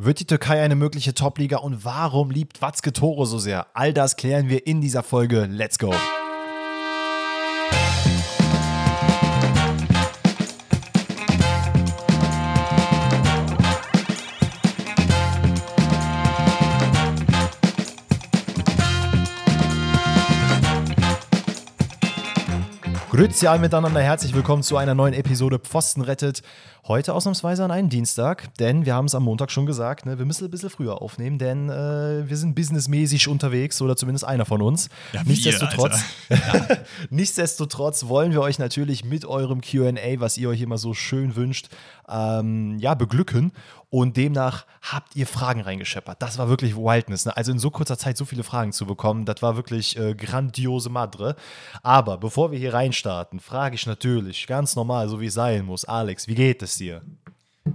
Wird die Türkei eine mögliche Top-Liga und warum liebt Watzke Tore so sehr? All das klären wir in dieser Folge. Let's go! Grüezi alle miteinander, herzlich willkommen zu einer neuen Episode Pfosten rettet. Heute ausnahmsweise an einem Dienstag, denn wir haben es am Montag schon gesagt, ne, wir müssen ein bisschen früher aufnehmen, denn äh, wir sind businessmäßig unterwegs oder zumindest einer von uns. Ja, nichtsdestotrotz, nichtsdestotrotz wollen wir euch natürlich mit eurem QA, was ihr euch immer so schön wünscht, ähm, ja, beglücken. Und demnach habt ihr Fragen reingescheppert. Das war wirklich Wildness. Ne? Also in so kurzer Zeit so viele Fragen zu bekommen, das war wirklich äh, grandiose Madre. Aber bevor wir hier reinstarten, frage ich natürlich ganz normal, so wie es sein muss, Alex, wie geht es dir?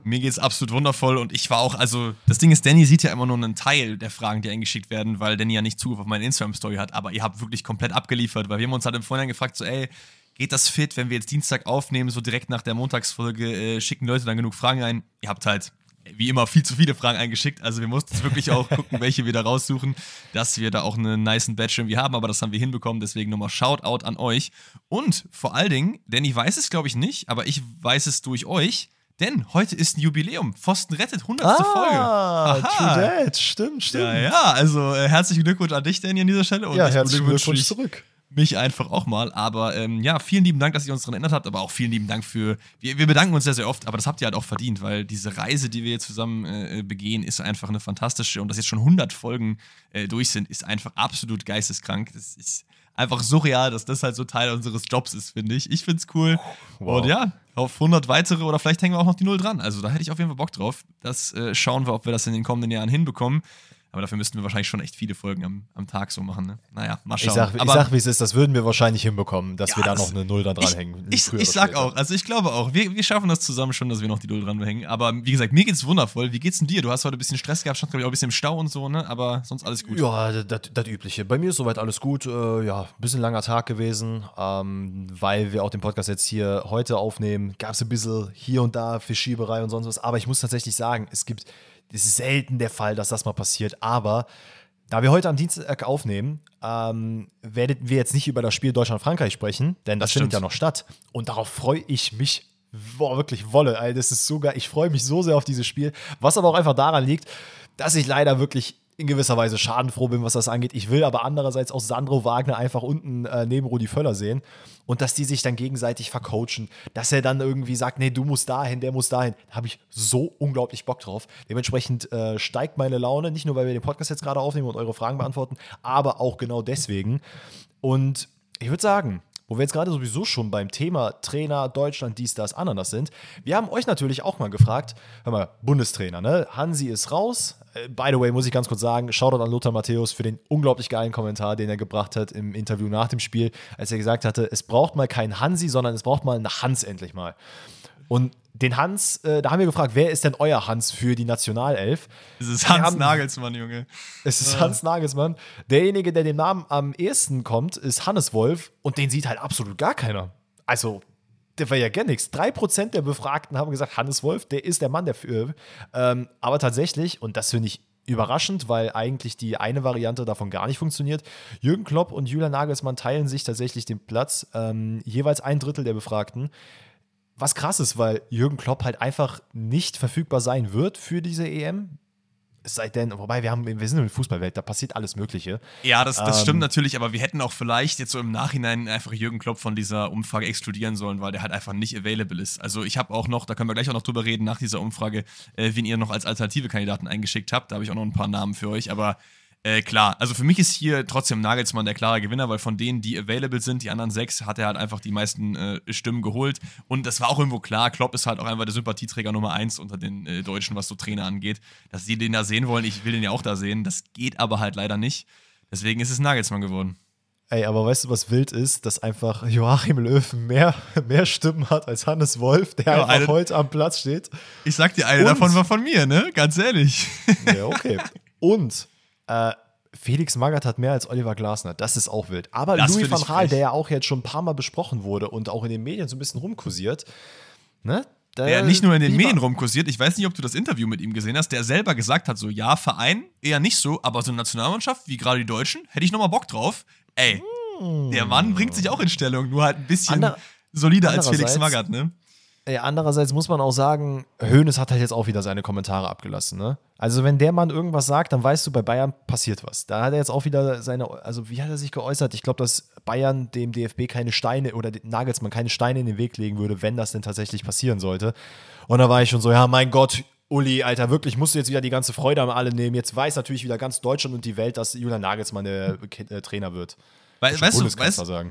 Mir geht es absolut wundervoll und ich war auch, also das Ding ist, Danny sieht ja immer nur einen Teil der Fragen, die eingeschickt werden, weil Danny ja nicht Zugriff auf meine Instagram-Story hat, aber ihr habt wirklich komplett abgeliefert, weil wir haben uns halt im Vorhinein gefragt, so ey, geht das fit, wenn wir jetzt Dienstag aufnehmen, so direkt nach der Montagsfolge, äh, schicken Leute dann genug Fragen ein? Ihr habt halt wie immer viel zu viele Fragen eingeschickt. Also wir mussten wirklich auch gucken, welche wir da raussuchen, dass wir da auch einen niceen Badge irgendwie haben, aber das haben wir hinbekommen. Deswegen nochmal Shoutout an euch. Und vor allen Dingen, denn ich weiß es glaube ich nicht, aber ich weiß es durch euch. Denn heute ist ein Jubiläum. Pfosten rettet, 100. Ah, Folge. Aha. True That. Stimmt, stimmt. Ja, ja, also äh, herzlichen Glückwunsch an dich, Danny, an dieser Stelle. Und ja, herzlichen Glückwunsch zurück mich einfach auch mal. Aber ähm, ja, vielen lieben Dank, dass ihr uns daran erinnert habt, aber auch vielen lieben Dank für. Wir, wir, bedanken uns sehr, sehr oft, aber das habt ihr halt auch verdient, weil diese Reise, die wir jetzt zusammen äh, begehen, ist einfach eine fantastische und dass jetzt schon 100 Folgen äh, durch sind, ist einfach absolut geisteskrank. Das ist einfach surreal, dass das halt so Teil unseres Jobs ist, finde ich. Ich finde es cool. Wow. Und ja, auf 100 weitere oder vielleicht hängen wir auch noch die Null dran. Also da hätte ich auf jeden Fall Bock drauf. Das äh, schauen wir, ob wir das in den kommenden Jahren hinbekommen. Aber dafür müssten wir wahrscheinlich schon echt viele Folgen am, am Tag so machen. Ne? Naja, mal schauen. Ich sag, sag wie es ist, das würden wir wahrscheinlich hinbekommen, dass ja, wir da noch eine Null da dranhängen. Ich, ich, ich sag auch, also ich glaube auch, wir, wir schaffen das zusammen schon, dass wir noch die Null dranhängen. Aber wie gesagt, mir geht's wundervoll. Wie geht's denn dir? Du hast heute ein bisschen Stress gehabt, stand glaube ich auch ein bisschen im Stau und so, ne? Aber sonst alles gut. Ja, das Übliche. Bei mir ist soweit alles gut. Äh, ja, ein bisschen langer Tag gewesen, ähm, weil wir auch den Podcast jetzt hier heute aufnehmen. Gab es ein bisschen hier und da Verschieberei und sonst was. Aber ich muss tatsächlich sagen, es gibt, es ist selten der Fall, dass das mal passiert. Aber da wir heute am Dienstag aufnehmen, ähm, werden wir jetzt nicht über das Spiel Deutschland-Frankreich sprechen, denn das, das findet ja noch statt. Und darauf freue ich mich boah, wirklich Wolle. Alter, das ist so geil. Ich freue mich so sehr auf dieses Spiel. Was aber auch einfach daran liegt, dass ich leider wirklich in gewisser Weise schadenfroh bin, was das angeht. Ich will aber andererseits auch Sandro Wagner einfach unten äh, neben Rudi Völler sehen und dass die sich dann gegenseitig vercoachen, dass er dann irgendwie sagt, nee, du musst dahin, der muss dahin. Da habe ich so unglaublich Bock drauf. Dementsprechend äh, steigt meine Laune, nicht nur, weil wir den Podcast jetzt gerade aufnehmen und eure Fragen beantworten, aber auch genau deswegen. Und ich würde sagen, wo wir jetzt gerade sowieso schon beim Thema Trainer Deutschland, dies, das, Ananas sind. Wir haben euch natürlich auch mal gefragt, hör mal, Bundestrainer, ne? Hansi ist raus. Äh, by the way, muss ich ganz kurz sagen, Shoutout an Lothar Matthäus für den unglaublich geilen Kommentar, den er gebracht hat im Interview nach dem Spiel, als er gesagt hatte, es braucht mal keinen Hansi, sondern es braucht mal einen Hans endlich mal. Und den Hans, äh, da haben wir gefragt, wer ist denn euer Hans für die Nationalelf? Es ist Hans haben, Nagelsmann, Junge. Es ist ja. Hans Nagelsmann. Derjenige, der dem Namen am ehesten kommt, ist Hannes Wolf und den sieht halt absolut gar keiner. Also, der war ja gar nichts. Drei Prozent der Befragten haben gesagt, Hannes Wolf, der ist der Mann dafür. Ähm, aber tatsächlich, und das finde ich überraschend, weil eigentlich die eine Variante davon gar nicht funktioniert. Jürgen Klopp und Julian Nagelsmann teilen sich tatsächlich den Platz, ähm, jeweils ein Drittel der Befragten was krass ist, weil Jürgen Klopp halt einfach nicht verfügbar sein wird für diese EM. Es sei denn, wobei wir, haben, wir sind in der Fußballwelt, da passiert alles Mögliche. Ja, das, das ähm, stimmt natürlich, aber wir hätten auch vielleicht jetzt so im Nachhinein einfach Jürgen Klopp von dieser Umfrage exkludieren sollen, weil der halt einfach nicht available ist. Also ich habe auch noch, da können wir gleich auch noch drüber reden, nach dieser Umfrage, äh, wen ihr noch als alternative Kandidaten eingeschickt habt. Da habe ich auch noch ein paar Namen für euch, aber äh, klar, also für mich ist hier trotzdem Nagelsmann der klare Gewinner, weil von denen, die available sind, die anderen sechs, hat er halt einfach die meisten äh, Stimmen geholt. Und das war auch irgendwo klar. Klopp ist halt auch einfach der Sympathieträger Nummer eins unter den äh, Deutschen, was so Trainer angeht. Dass sie den da sehen wollen, ich will den ja auch da sehen. Das geht aber halt leider nicht. Deswegen ist es Nagelsmann geworden. Ey, aber weißt du, was wild ist? Dass einfach Joachim Löw mehr, mehr Stimmen hat als Hannes Wolf, der ja, einfach eine, heute am Platz steht. Ich sag dir, eine Und, davon war von mir, ne? Ganz ehrlich. Ja, okay. Und äh, Felix Magath hat mehr als Oliver Glasner. Das ist auch wild. Aber das Louis van Gaal, der ja auch jetzt schon ein paar Mal besprochen wurde und auch in den Medien so ein bisschen rumkursiert, ne? der nicht nur in den Medien rumkursiert, ich weiß nicht, ob du das Interview mit ihm gesehen hast, der selber gesagt hat, so, ja, Verein eher nicht so, aber so eine Nationalmannschaft, wie gerade die Deutschen, hätte ich nochmal Bock drauf. Ey, hm. der Mann bringt sich auch in Stellung, nur halt ein bisschen Ander solider als Felix Magath, ne? Ja, andererseits muss man auch sagen, Hoeneß hat halt jetzt auch wieder seine Kommentare abgelassen. Ne? Also wenn der Mann irgendwas sagt, dann weißt du, bei Bayern passiert was. Da hat er jetzt auch wieder seine, also wie hat er sich geäußert? Ich glaube, dass Bayern dem DFB keine Steine oder Nagelsmann keine Steine in den Weg legen würde, wenn das denn tatsächlich passieren sollte. Und da war ich schon so, ja, mein Gott, Uli, Alter, wirklich musst du jetzt wieder die ganze Freude am alle nehmen. Jetzt weiß natürlich wieder ganz Deutschland und die Welt, dass Julian Nagelsmann der äh, Trainer wird. We weißt, du, weißt,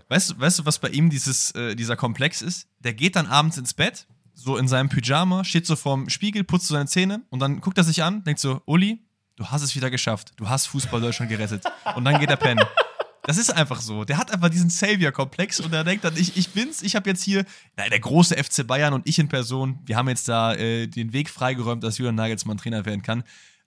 weißt, du, weißt du, was bei ihm dieses, äh, dieser Komplex ist? Der geht dann abends ins Bett, so in seinem Pyjama, steht so vorm Spiegel, putzt so seine Zähne und dann guckt er sich an, denkt so, Uli, du hast es wieder geschafft. Du hast Fußball Deutschland gerettet. Und dann geht er pennen. Das ist einfach so. Der hat einfach diesen Savior-Komplex und er denkt dann, ich, ich bin's, ich habe jetzt hier, na, der große FC Bayern und ich in Person, wir haben jetzt da äh, den Weg freigeräumt, dass Julian Nagelsmann Trainer werden kann.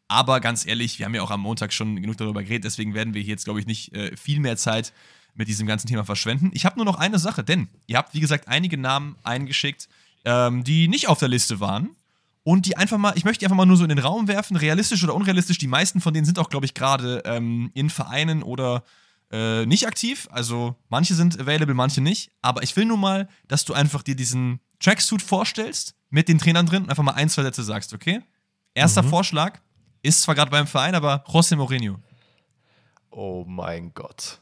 Aber ganz ehrlich, wir haben ja auch am Montag schon genug darüber geredet, deswegen werden wir hier jetzt, glaube ich, nicht äh, viel mehr Zeit mit diesem ganzen Thema verschwenden. Ich habe nur noch eine Sache, denn ihr habt, wie gesagt, einige Namen eingeschickt, ähm, die nicht auf der Liste waren. Und die einfach mal, ich möchte die einfach mal nur so in den Raum werfen, realistisch oder unrealistisch. Die meisten von denen sind auch, glaube ich, gerade ähm, in Vereinen oder äh, nicht aktiv. Also manche sind available, manche nicht. Aber ich will nur mal, dass du einfach dir diesen Tracksuit vorstellst mit den Trainern drin und einfach mal ein, zwei Sätze sagst, okay? Erster mhm. Vorschlag ist zwar gerade beim Verein, aber José Mourinho. Oh mein Gott.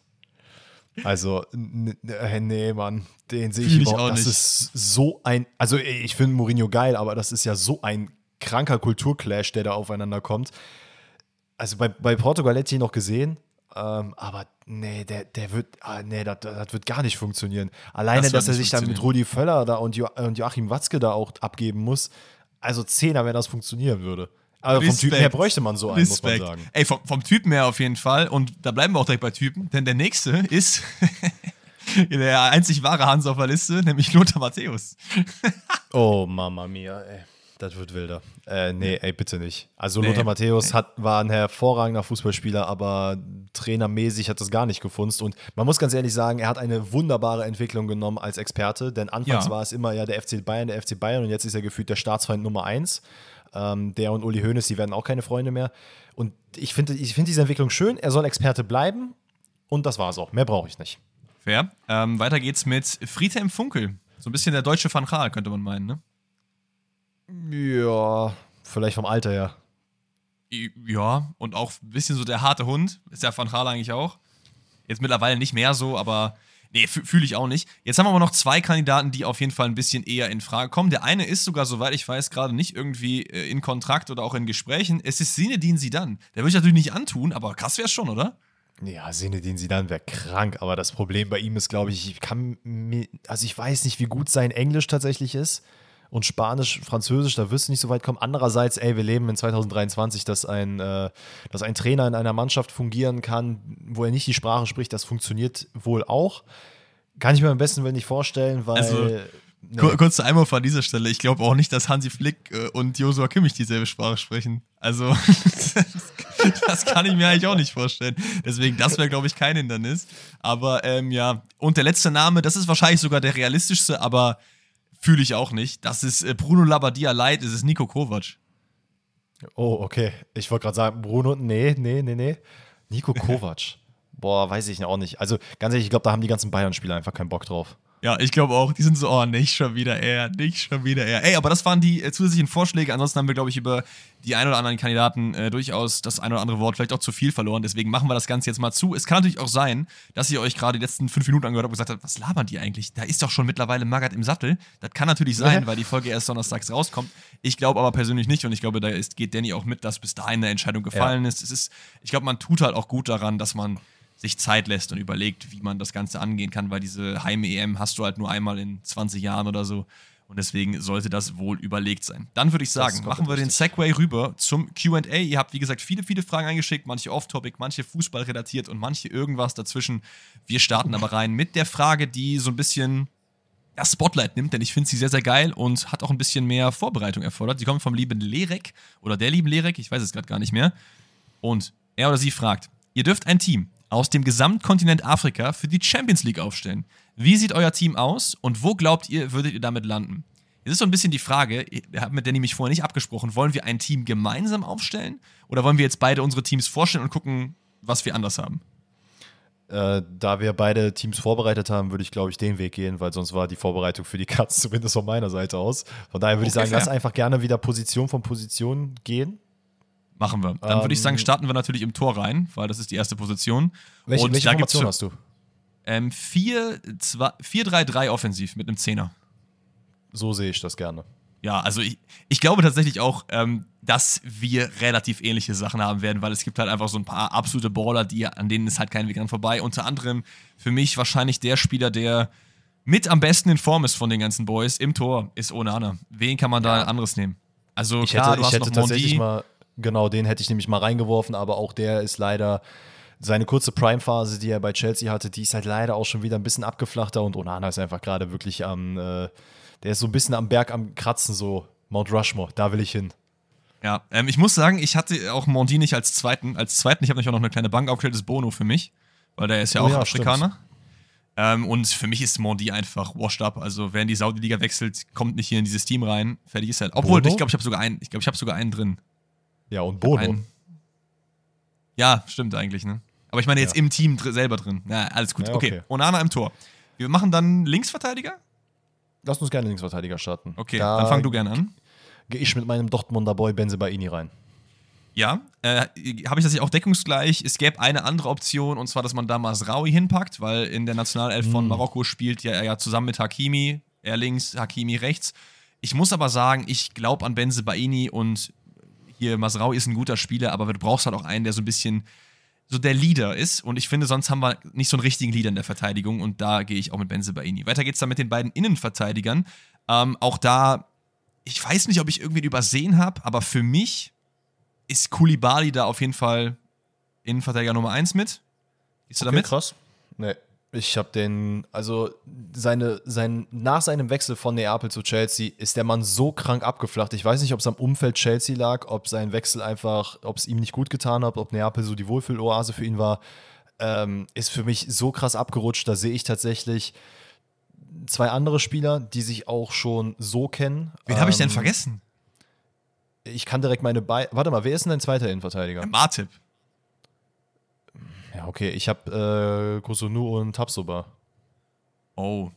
Also, äh, nee, Mann, den sehe ich überhaupt. Das nicht. ist so ein. Also, ich finde Mourinho geil, aber das ist ja so ein kranker Kulturclash, der da aufeinander kommt. Also, bei, bei Portugal hätte ich ihn noch gesehen, ähm, aber nee, der, der wird, ah, nee, das, das wird gar nicht funktionieren. Alleine, das dass er sich dann mit Rudi Völler da und, jo und Joachim Watzke da auch abgeben muss. Also Zehner, wenn das funktionieren würde. Aber vom Typen her bräuchte man so einen, Respekt. muss man sagen. Ey, vom, vom Typen her auf jeden Fall. Und da bleiben wir auch direkt bei Typen, denn der nächste ist der einzig wahre Hans auf der Liste, nämlich Lothar Matthäus. oh, Mama mia, ey. Das wird wilder. Äh, nee, ey, bitte nicht. Also nee, Lothar Matthäus hat, war ein hervorragender Fußballspieler, aber trainermäßig hat das gar nicht gefunzt. Und man muss ganz ehrlich sagen, er hat eine wunderbare Entwicklung genommen als Experte, denn anfangs ja. war es immer ja der FC Bayern, der FC Bayern und jetzt ist er gefühlt der Staatsfeind Nummer eins. Ähm, der und Uli Hoeneß, die werden auch keine Freunde mehr. Und ich finde ich find diese Entwicklung schön. Er soll Experte bleiben und das war's auch. Mehr brauche ich nicht. Fair. Ähm, weiter geht's mit Friedhelm Funkel. So ein bisschen der deutsche Van Gaal, könnte man meinen, ne? Ja, vielleicht vom Alter her. Ja, und auch ein bisschen so der harte Hund. Ist ja Van Gaal eigentlich auch. Jetzt mittlerweile nicht mehr so, aber Nee, fühle ich auch nicht. Jetzt haben wir aber noch zwei Kandidaten, die auf jeden Fall ein bisschen eher in Frage kommen. Der eine ist sogar, soweit ich weiß, gerade nicht irgendwie äh, in Kontrakt oder auch in Gesprächen. Es ist Sinedin Sidan. Der würde ich natürlich nicht antun, aber krass wäre es schon, oder? Ja, Sinedin Sidan wäre krank, aber das Problem bei ihm ist, glaube ich, ich kann mir, also ich weiß nicht, wie gut sein Englisch tatsächlich ist und Spanisch, Französisch, da wirst du nicht so weit kommen. Andererseits, ey, wir leben in 2023, dass ein, äh, dass ein Trainer in einer Mannschaft fungieren kann, wo er nicht die Sprache spricht, das funktioniert wohl auch. Kann ich mir am besten nicht vorstellen, weil. Also, Nee. Kurz einmal von dieser Stelle. Ich glaube auch nicht, dass Hansi Flick äh, und Josua Kimmich dieselbe Sprache sprechen. Also, das kann ich mir eigentlich auch nicht vorstellen. Deswegen, das wäre, glaube ich, kein Hindernis. Aber ähm, ja, und der letzte Name, das ist wahrscheinlich sogar der realistischste, aber fühle ich auch nicht. Das ist äh, Bruno Labbadia Light, es ist Nico Kovac. Oh, okay. Ich wollte gerade sagen, Bruno, nee, nee, nee, nee. Nico Kovac. Boah, weiß ich auch nicht. Also ganz ehrlich, ich glaube, da haben die ganzen Bayern-Spieler einfach keinen Bock drauf. Ja, ich glaube auch. Die sind so, oh, nicht schon wieder er, nicht schon wieder er. Ey, aber das waren die äh, zusätzlichen Vorschläge. Ansonsten haben wir, glaube ich, über die ein oder anderen Kandidaten äh, durchaus das ein oder andere Wort vielleicht auch zu viel verloren. Deswegen machen wir das Ganze jetzt mal zu. Es kann natürlich auch sein, dass ihr euch gerade die letzten fünf Minuten angehört habt und gesagt habt, was labern die eigentlich? Da ist doch schon mittlerweile Magath im Sattel. Das kann natürlich sein, weil die Folge erst donnerstags rauskommt. Ich glaube aber persönlich nicht und ich glaube, da ist, geht Danny auch mit, dass bis dahin eine Entscheidung gefallen ja. ist. Es ist. Ich glaube, man tut halt auch gut daran, dass man sich Zeit lässt und überlegt, wie man das Ganze angehen kann, weil diese Heim-EM hast du halt nur einmal in 20 Jahren oder so. Und deswegen sollte das wohl überlegt sein. Dann würde ich sagen, machen wir den Segway rüber zum QA. Ihr habt, wie gesagt, viele, viele Fragen eingeschickt, manche off-topic, manche Fußball relatiert und manche irgendwas dazwischen. Wir starten aber rein mit der Frage, die so ein bisschen das Spotlight nimmt, denn ich finde sie sehr, sehr geil und hat auch ein bisschen mehr Vorbereitung erfordert. Sie kommt vom lieben Lerek oder der lieben Lerek, ich weiß es gerade gar nicht mehr. Und er oder sie fragt: Ihr dürft ein Team aus dem Gesamtkontinent Afrika für die Champions League aufstellen. Wie sieht euer Team aus und wo glaubt ihr, würdet ihr damit landen? Jetzt ist so ein bisschen die Frage, wir haben mit Danny mich vorher nicht abgesprochen, wollen wir ein Team gemeinsam aufstellen oder wollen wir jetzt beide unsere Teams vorstellen und gucken, was wir anders haben? Äh, da wir beide Teams vorbereitet haben, würde ich, glaube ich, den Weg gehen, weil sonst war die Vorbereitung für die Cuts zumindest von meiner Seite aus. Von daher würde okay, ich sagen, fair. lass einfach gerne wieder Position von Position gehen. Machen wir. Dann ähm, würde ich sagen, starten wir natürlich im Tor rein, weil das ist die erste Position. Welche, welche Formation hast du? Ähm, 4-3-3 offensiv mit einem Zehner. So sehe ich das gerne. Ja, also ich, ich glaube tatsächlich auch, ähm, dass wir relativ ähnliche Sachen haben werden, weil es gibt halt einfach so ein paar absolute Baller, die, an denen ist halt kein Weg dran vorbei. Unter anderem für mich wahrscheinlich der Spieler, der mit am besten in Form ist von den ganzen Boys im Tor, ist Onana. Wen kann man da anderes nehmen? Also ich klar, hätte, ich hätte tatsächlich mal, genau, den hätte ich nämlich mal reingeworfen, aber auch der ist leider seine kurze Prime-Phase, die er bei Chelsea hatte, die ist halt leider auch schon wieder ein bisschen abgeflachter und Onana ist einfach gerade wirklich am, äh, der ist so ein bisschen am Berg am Kratzen, so Mount Rushmore, da will ich hin. Ja, ähm, ich muss sagen, ich hatte auch Mondi nicht als zweiten. Als zweiten, ich habe nämlich auch noch eine kleine Bank aufgestellt, ist Bono für mich, weil der ist ja oh, auch ja, Afrikaner. Ähm, und für mich ist Mondi einfach washed up. Also, wer in die Saudi-Liga wechselt, kommt nicht hier in dieses Team rein. Fertig ist halt. Obwohl, Bono? ich glaube, ich habe sogar einen, ich glaube, ich habe sogar einen drin. Ja, und Bono. Ja, stimmt eigentlich, ne? Aber ich meine jetzt ja. im Team dr selber drin. Ja, alles gut. Ja, okay. okay. Onana im Tor. Wir machen dann Linksverteidiger? Lass uns gerne Linksverteidiger starten. Okay, da dann fang du gerne an. Gehe ich mit meinem Dortmunder Boy Benzebaini rein. Ja, äh, habe ich tatsächlich auch deckungsgleich. Es gäbe eine andere Option, und zwar, dass man da Masraui hinpackt, weil in der Nationalelf von mm. Marokko spielt ja er ja zusammen mit Hakimi, er links, Hakimi rechts. Ich muss aber sagen, ich glaube an Benzebaini und hier Masraui ist ein guter Spieler, aber du brauchst halt auch einen, der so ein bisschen so der Leader ist. Und ich finde, sonst haben wir nicht so einen richtigen Leader in der Verteidigung. Und da gehe ich auch mit Benzebaini. Weiter geht's dann mit den beiden Innenverteidigern. Ähm, auch da, ich weiß nicht, ob ich irgendwie übersehen habe, aber für mich ist Kulibali da auf jeden Fall Innenverteidiger Nummer 1 mit. Gehst du okay, damit? Krass. Nee. Ich habe den, also seine, sein, nach seinem Wechsel von Neapel zu Chelsea ist der Mann so krank abgeflacht. Ich weiß nicht, ob es am Umfeld Chelsea lag, ob sein Wechsel einfach, ob es ihm nicht gut getan hat, ob Neapel so die Wohlfühloase für ihn war. Ähm, ist für mich so krass abgerutscht. Da sehe ich tatsächlich zwei andere Spieler, die sich auch schon so kennen. Wen ähm, habe ich denn ähm, vergessen? Ich kann direkt meine Be Warte mal, wer ist denn dein zweiter Innenverteidiger? Martip. Ja, okay, ich habe äh, Kosunu und Tapsoba. Oh.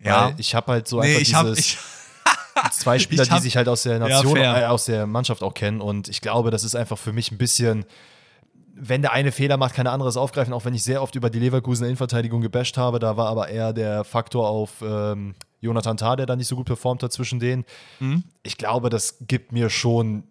Ja. Weil ich habe halt so nee, einfach dieses hab, zwei Spieler, hab, die sich halt aus der Nation, ja, äh, aus der Mannschaft auch kennen und ich glaube, das ist einfach für mich ein bisschen wenn der eine Fehler macht, kann der andere es aufgreifen, auch wenn ich sehr oft über die Leverkusener Innenverteidigung gebasht habe. Da war aber eher der Faktor auf ähm, Jonathan Tah, der da nicht so gut performt hat zwischen denen. Mhm. Ich glaube, das gibt mir schon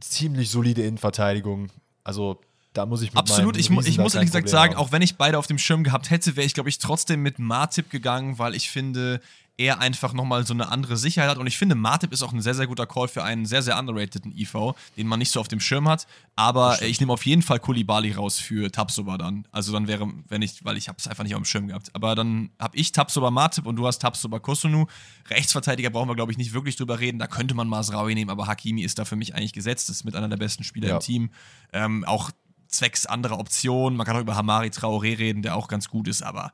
ziemlich solide Innenverteidigung. Also da muss ich mit Absolut, ich, ich muss ehrlich gesagt sagen, auch wenn ich beide auf dem Schirm gehabt hätte, wäre ich, glaube ich, trotzdem mit Martip gegangen, weil ich finde, er einfach nochmal so eine andere Sicherheit hat. Und ich finde, Martip ist auch ein sehr, sehr guter Call für einen sehr, sehr underrateden IV, den man nicht so auf dem Schirm hat. Aber ich nehme auf jeden Fall Kulibali raus für Tapsoba dann. Also dann wäre, wenn ich, weil ich habe es einfach nicht auf dem Schirm gehabt. Aber dann habe ich Tapsoba Martip und du hast Tapsoba Kosunu. Rechtsverteidiger brauchen wir, glaube ich, nicht wirklich drüber reden. Da könnte man Masraui nehmen, aber Hakimi ist da für mich eigentlich gesetzt. Das ist mit einer der besten Spieler ja. im Team. Ähm, auch zwecks anderer Optionen. Man kann auch über Hamari Traoré reden, der auch ganz gut ist, aber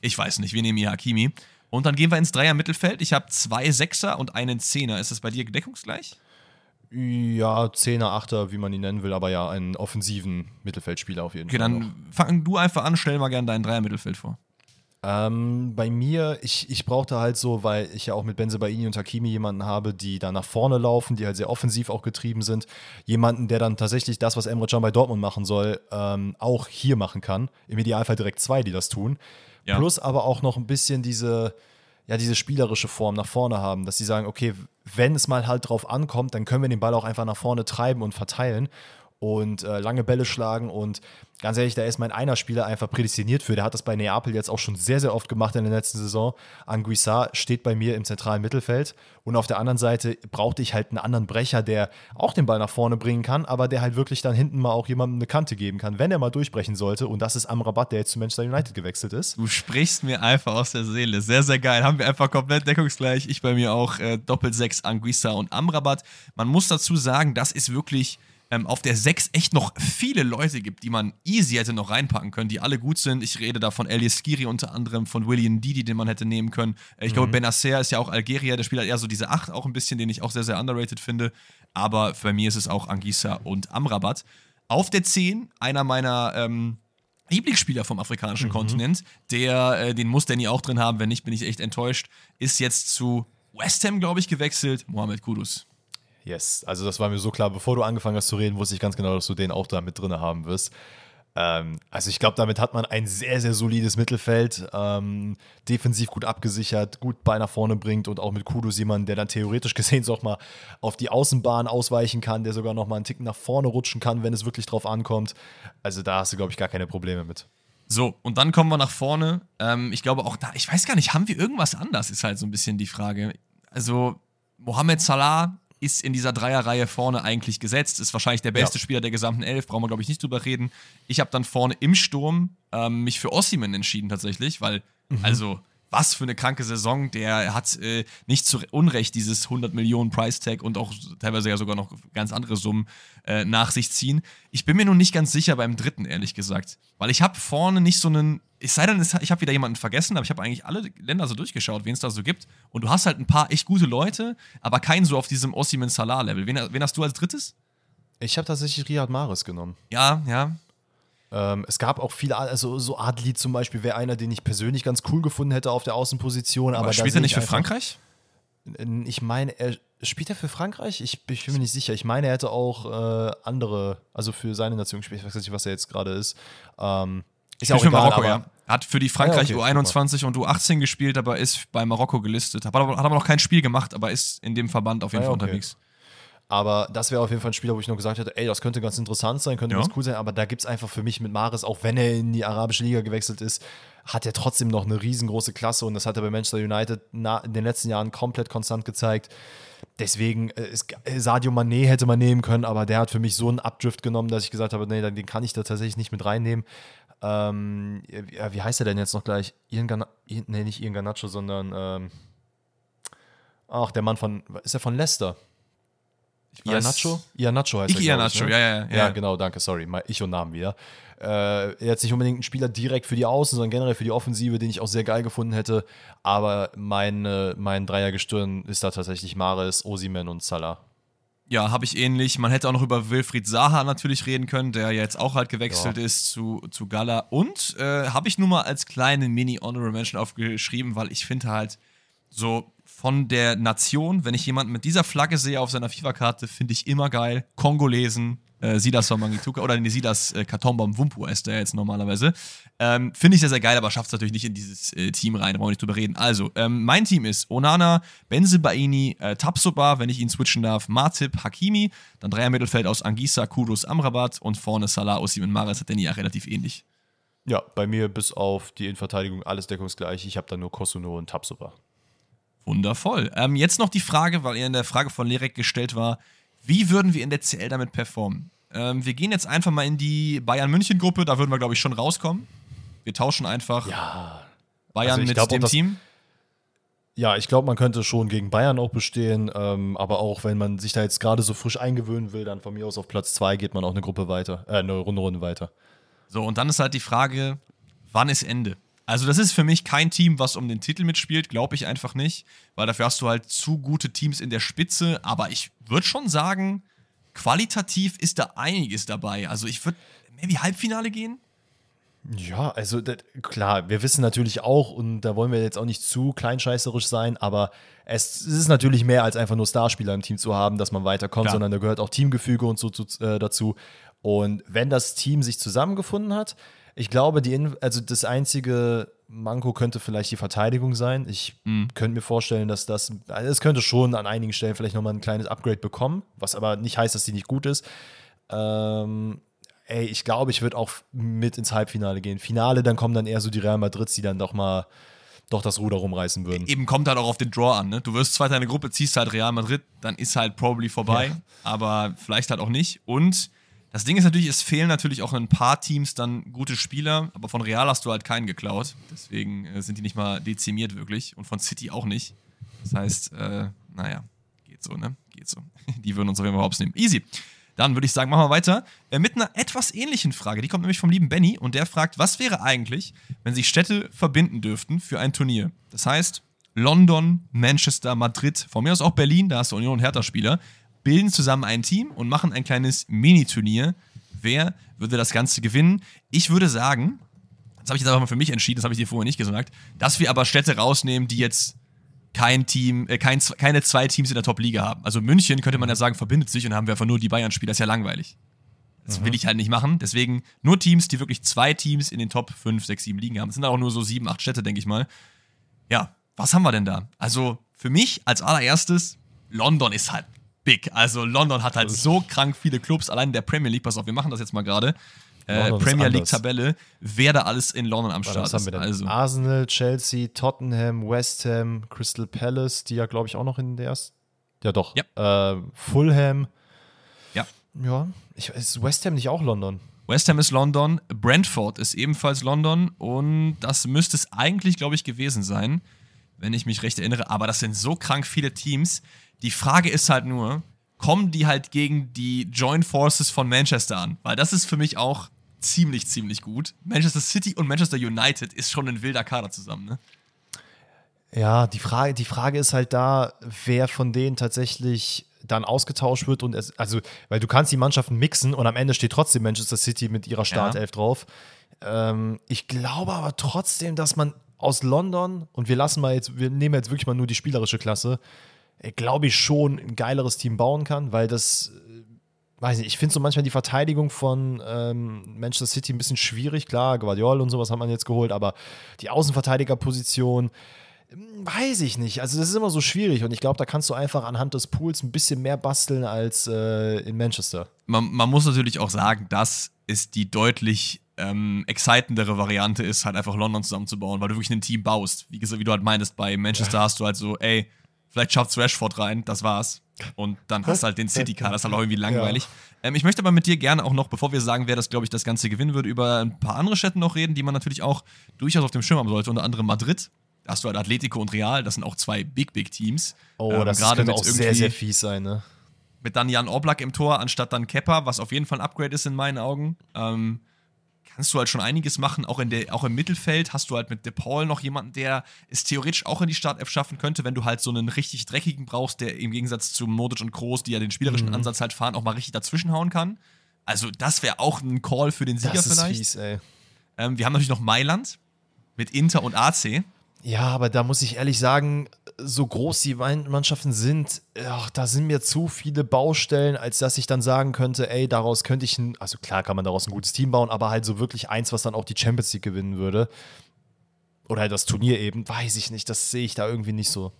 ich weiß nicht. Wir nehmen hier Hakimi. Und dann gehen wir ins Dreier-Mittelfeld. Ich habe zwei Sechser und einen Zehner. Ist das bei dir deckungsgleich? Ja, Zehner, Achter, wie man ihn nennen will, aber ja, einen offensiven Mittelfeldspieler auf jeden okay, Fall. Okay, dann fang du einfach an, stell mal gerne dein Dreier-Mittelfeld vor. Ähm, bei mir, ich, ich brauchte halt so, weil ich ja auch mit Benze Baini und Hakimi jemanden habe, die da nach vorne laufen, die halt sehr offensiv auch getrieben sind. Jemanden, der dann tatsächlich das, was Emre Can bei Dortmund machen soll, ähm, auch hier machen kann. Im Idealfall direkt zwei, die das tun. Ja. Plus aber auch noch ein bisschen diese, ja, diese spielerische Form nach vorne haben, dass sie sagen, okay, wenn es mal halt drauf ankommt, dann können wir den Ball auch einfach nach vorne treiben und verteilen und äh, lange Bälle schlagen. Und ganz ehrlich, da ist mein einer Spieler einfach prädestiniert für. Der hat das bei Neapel jetzt auch schon sehr, sehr oft gemacht in der letzten Saison. Anguissa steht bei mir im zentralen Mittelfeld. Und auf der anderen Seite brauchte ich halt einen anderen Brecher, der auch den Ball nach vorne bringen kann, aber der halt wirklich dann hinten mal auch jemandem eine Kante geben kann, wenn er mal durchbrechen sollte. Und das ist Amrabat, der jetzt zu Manchester United gewechselt ist. Du sprichst mir einfach aus der Seele. Sehr, sehr geil. Haben wir einfach komplett deckungsgleich. Ich bei mir auch äh, doppelt sechs Anguissa und Amrabat. Man muss dazu sagen, das ist wirklich ähm, auf der 6 echt noch viele Leute gibt, die man easy hätte noch reinpacken können, die alle gut sind. Ich rede da von Elias Skiri unter anderem, von William Didi, den man hätte nehmen können. Äh, ich glaube, mhm. Benacer ist ja auch Algerier, der spielt halt eher so diese 8 auch ein bisschen, den ich auch sehr, sehr underrated finde. Aber bei mir ist es auch Angisa und Amrabat. Auf der 10 einer meiner ähm, Lieblingsspieler vom afrikanischen mhm. Kontinent, der, äh, den muss Danny auch drin haben, wenn nicht, bin ich echt enttäuscht, ist jetzt zu West Ham, glaube ich, gewechselt. Mohamed Kudus. Yes, also das war mir so klar. Bevor du angefangen hast zu reden, wusste ich ganz genau, dass du den auch da mit drin haben wirst. Ähm, also ich glaube, damit hat man ein sehr, sehr solides Mittelfeld, ähm, defensiv gut abgesichert, gut Ball nach vorne bringt und auch mit Kudus jemanden, der dann theoretisch gesehen auch mal auf die Außenbahn ausweichen kann, der sogar noch mal einen Tick nach vorne rutschen kann, wenn es wirklich drauf ankommt. Also da hast du, glaube ich, gar keine Probleme mit. So, und dann kommen wir nach vorne. Ähm, ich glaube auch da, ich weiß gar nicht, haben wir irgendwas anders, ist halt so ein bisschen die Frage. Also, Mohamed Salah ist in dieser Dreierreihe vorne eigentlich gesetzt. Ist wahrscheinlich der beste ja. Spieler der gesamten Elf, brauchen wir, glaube ich, nicht drüber reden. Ich habe dann vorne im Sturm ähm, mich für Ossiman entschieden, tatsächlich, weil, mhm. also, was für eine kranke Saison. Der hat äh, nicht zu Unrecht dieses 100 Millionen Price Tag und auch teilweise ja sogar noch ganz andere Summen äh, nach sich ziehen. Ich bin mir nun nicht ganz sicher beim dritten, ehrlich gesagt. Weil ich habe vorne nicht so einen. Es sei denn, ich habe wieder jemanden vergessen, aber ich habe eigentlich alle Länder so durchgeschaut, wen es da so gibt. Und du hast halt ein paar echt gute Leute, aber keinen so auf diesem Ossiman Salah-Level. Wen, wen hast du als drittes? Ich habe tatsächlich Riyad Mahrez genommen. Ja, ja. Ähm, es gab auch viele, also so Adli zum Beispiel wäre einer, den ich persönlich ganz cool gefunden hätte auf der Außenposition. Aber, aber spielt er nicht für Frankreich? Ich meine, er spielt er für Frankreich? Ich, ich, bin mir nicht sicher. Ich meine, er hätte auch äh, andere, also für seine Nation gespielt. Ich weiß nicht, was er jetzt gerade ist. Ähm, ist ja auch egal, Marokko, ja. Hat für die Frankreich ja, okay, U21 und U18 gespielt, aber ist bei Marokko gelistet. Hat aber, hat aber noch kein Spiel gemacht, aber ist in dem Verband auf jeden ja, Fall okay. unterwegs. Aber das wäre auf jeden Fall ein Spieler, wo ich noch gesagt hätte, ey, das könnte ganz interessant sein, könnte ja. ganz cool sein. Aber da gibt es einfach für mich mit Maris, auch wenn er in die arabische Liga gewechselt ist, hat er trotzdem noch eine riesengroße Klasse und das hat er bei Manchester United in den letzten Jahren komplett konstant gezeigt. Deswegen, äh, ist, äh, Sadio Mané hätte man nehmen können, aber der hat für mich so einen Abdrift genommen, dass ich gesagt habe, nee, den kann ich da tatsächlich nicht mit reinnehmen. Ähm, ja, wie heißt er denn jetzt noch gleich? Ian nee, nicht Ian Garnacho, sondern ähm, ach, der Mann von, ist er von Leicester? Ianacho? Ianacho heißt ich er. Ianacho, ne? ja, ja, ja. Ja, genau, danke, sorry. Ich und Namen wieder. Äh, hat nicht unbedingt ein Spieler direkt für die Außen, sondern generell für die Offensive, den ich auch sehr geil gefunden hätte. Aber mein, äh, mein Dreiergestirn ist da tatsächlich Mares, Osimen und Salah. Ja, habe ich ähnlich. Man hätte auch noch über Wilfried Saha natürlich reden können, der jetzt auch halt gewechselt ja. ist zu, zu Gala. Und äh, habe ich nur mal als kleinen Mini-Honorable Mention aufgeschrieben, weil ich finde halt so von der Nation, wenn ich jemanden mit dieser Flagge sehe auf seiner FIFA-Karte, finde ich immer geil. Kongolesen, äh, Silas Wamangituka oder nee, Silas äh, Katombam Wumpu ist der jetzt normalerweise. Ähm, finde ich sehr, sehr geil, aber schafft es natürlich nicht in dieses äh, Team rein, brauchen wir nicht drüber reden. Also, ähm, mein Team ist Onana, Benzebaini, äh, Tapsoba, wenn ich ihn switchen darf, Martip, Hakimi, dann Dreier Mittelfeld aus Angisa, Kudos, Amrabat und vorne Salah, Osim Maris hat der ja relativ ähnlich. Ja, bei mir bis auf die Innenverteidigung alles deckungsgleich. Ich habe da nur Kosuno und Tapsoba. Wundervoll. Ähm, jetzt noch die Frage, weil er in der Frage von Lerek gestellt war, wie würden wir in der CL damit performen? Ähm, wir gehen jetzt einfach mal in die Bayern-München-Gruppe, da würden wir, glaube ich, schon rauskommen. Wir tauschen einfach ja. Bayern also mit glaub, dem Team. Ja, ich glaube, man könnte schon gegen Bayern auch bestehen, ähm, aber auch wenn man sich da jetzt gerade so frisch eingewöhnen will, dann von mir aus auf Platz 2 geht man auch eine Gruppe weiter, äh, eine Runde, Runde weiter. So, und dann ist halt die Frage, wann ist Ende? Also, das ist für mich kein Team, was um den Titel mitspielt, glaube ich einfach nicht, weil dafür hast du halt zu gute Teams in der Spitze. Aber ich würde schon sagen, qualitativ ist da einiges dabei. Also, ich würde maybe Halbfinale gehen. Ja, also das, klar, wir wissen natürlich auch, und da wollen wir jetzt auch nicht zu kleinscheißerisch sein, aber es, es ist natürlich mehr als einfach nur Starspieler im Team zu haben, dass man weiterkommt, klar. sondern da gehört auch Teamgefüge und so zu, äh, dazu. Und wenn das Team sich zusammengefunden hat, ich glaube, die, also das einzige Manko könnte vielleicht die Verteidigung sein. Ich mhm. könnte mir vorstellen, dass das, also es könnte schon an einigen Stellen vielleicht nochmal ein kleines Upgrade bekommen, was aber nicht heißt, dass die nicht gut ist. Ähm, ey, ich glaube, ich würde auch mit ins Halbfinale gehen. Finale, dann kommen dann eher so die Real Madrids, die dann doch mal doch das Ruder rumreißen würden. Eben kommt halt auch auf den Draw an. Ne? Du wirst zweiter in der Gruppe, ziehst halt Real Madrid, dann ist halt probably vorbei, ja. aber vielleicht halt auch nicht. Und das Ding ist natürlich, es fehlen natürlich auch in ein paar Teams dann gute Spieler, aber von Real hast du halt keinen geklaut. Deswegen äh, sind die nicht mal dezimiert wirklich und von City auch nicht. Das heißt, äh, naja, geht so, ne? Geht so. Die würden uns auf jeden Fall hops nehmen. Easy. Dann würde ich sagen, machen wir weiter äh, mit einer etwas ähnlichen Frage. Die kommt nämlich vom lieben Benny und der fragt, was wäre eigentlich, wenn sich Städte verbinden dürften für ein Turnier? Das heißt, London, Manchester, Madrid, von mir aus auch Berlin, da hast du Union und Hertha-Spieler, bilden zusammen ein Team und machen ein kleines Mini-Turnier. Wer würde das Ganze gewinnen? Ich würde sagen, das habe ich jetzt einfach mal für mich entschieden, das habe ich dir vorher nicht gesagt, dass wir aber Städte rausnehmen, die jetzt kein Team, äh, kein, keine zwei Teams in der Top-Liga haben. Also München könnte man ja sagen, verbindet sich und haben wir einfach nur die Bayern-Spieler. Das ist ja langweilig. Das will ich halt nicht machen. Deswegen nur Teams, die wirklich zwei Teams in den Top 5, 6, 7 Ligen haben. Es sind auch nur so 7, 8 Städte, denke ich mal. Ja, was haben wir denn da? Also für mich als allererstes, London ist halt big. Also London hat halt so krank viele Clubs, allein in der Premier League. Pass auf, wir machen das jetzt mal gerade. Äh, Premier. League-Tabelle, wer da alles in London am Start ist. Also, Arsenal, Chelsea, Tottenham, West Ham, Crystal Palace, die ja, glaube ich, auch noch in der ersten. Ja, doch. Äh, Fulham. Ja. Ja. Ich, ist West Ham nicht auch London? West Ham ist London, Brentford ist ebenfalls London und das müsste es eigentlich, glaube ich, gewesen sein, wenn ich mich recht erinnere. Aber das sind so krank viele Teams. Die Frage ist halt nur, kommen die halt gegen die Joint Forces von Manchester an? Weil das ist für mich auch ziemlich, ziemlich gut. Manchester City und Manchester United ist schon ein wilder Kader zusammen, ne? Ja, die Frage, die Frage ist halt da, wer von denen tatsächlich dann ausgetauscht wird und es, also, weil du kannst die Mannschaften mixen und am Ende steht trotzdem Manchester City mit ihrer Startelf drauf. Ähm, ich glaube aber trotzdem, dass man aus London und wir lassen mal jetzt, wir nehmen jetzt wirklich mal nur die spielerische Klasse, glaube ich schon ein geileres Team bauen kann, weil das, äh, weiß nicht, ich finde so manchmal die Verteidigung von ähm, Manchester City ein bisschen schwierig. Klar, Guardiol und sowas hat man jetzt geholt, aber die Außenverteidigerposition, Weiß ich nicht. Also, das ist immer so schwierig und ich glaube, da kannst du einfach anhand des Pools ein bisschen mehr basteln als äh, in Manchester. man, man muss natürlich auch sagen, dass es die deutlich ähm, excitendere Variante ist, halt einfach London zusammenzubauen, weil du wirklich ein Team baust. Wie, gesagt, wie du halt meintest, bei Manchester hast du halt so, ey, vielleicht schafft Rashford rein, das war's. Und dann hast du halt den City-Car, das ist halt auch irgendwie langweilig. Ähm, ich möchte aber mit dir gerne auch noch, bevor wir sagen, wer das, glaube ich, das Ganze gewinnen würde, über ein paar andere Städte noch reden, die man natürlich auch durchaus auf dem Schirm haben sollte, unter anderem Madrid. Da hast du halt Atletico und Real, das sind auch zwei Big, Big Teams. Oh, Ähm, das gerade könnte auch sehr, sehr fies sein, ne? mit dann Jan Oblak im Tor anstatt dann Kepper, was auf jeden Fall ein Upgrade ist in meinen Augen. Ähm, kannst du halt schon einiges machen. Auch, in der, auch im Mittelfeld hast du halt mit De Paul noch jemanden, der es theoretisch auch in die Startelf schaffen könnte, wenn du halt so einen richtig dreckigen brauchst, der im Gegensatz zu Modric und Kroos, die ja den spielerischen Ansatz halt fahren, auch mal richtig dazwischenhauen kann. Also das wäre auch ein Call für den Sieger Das ist vielleicht. fies, ey. Ähm, wir haben natürlich noch Mailand mit Inter und AC. Ja, aber da muss ich ehrlich sagen, so groß die Mann- Mannschaften sind, ach, da sind mir zu viele Baustellen, als dass ich dann sagen könnte, ey, daraus könnte ich ein, also klar kann man daraus ein gutes Team bauen, aber halt so wirklich eins, was dann auch die Champions League gewinnen würde. Oder halt das Turnier eben, weiß ich nicht, das sehe ich da irgendwie nicht so.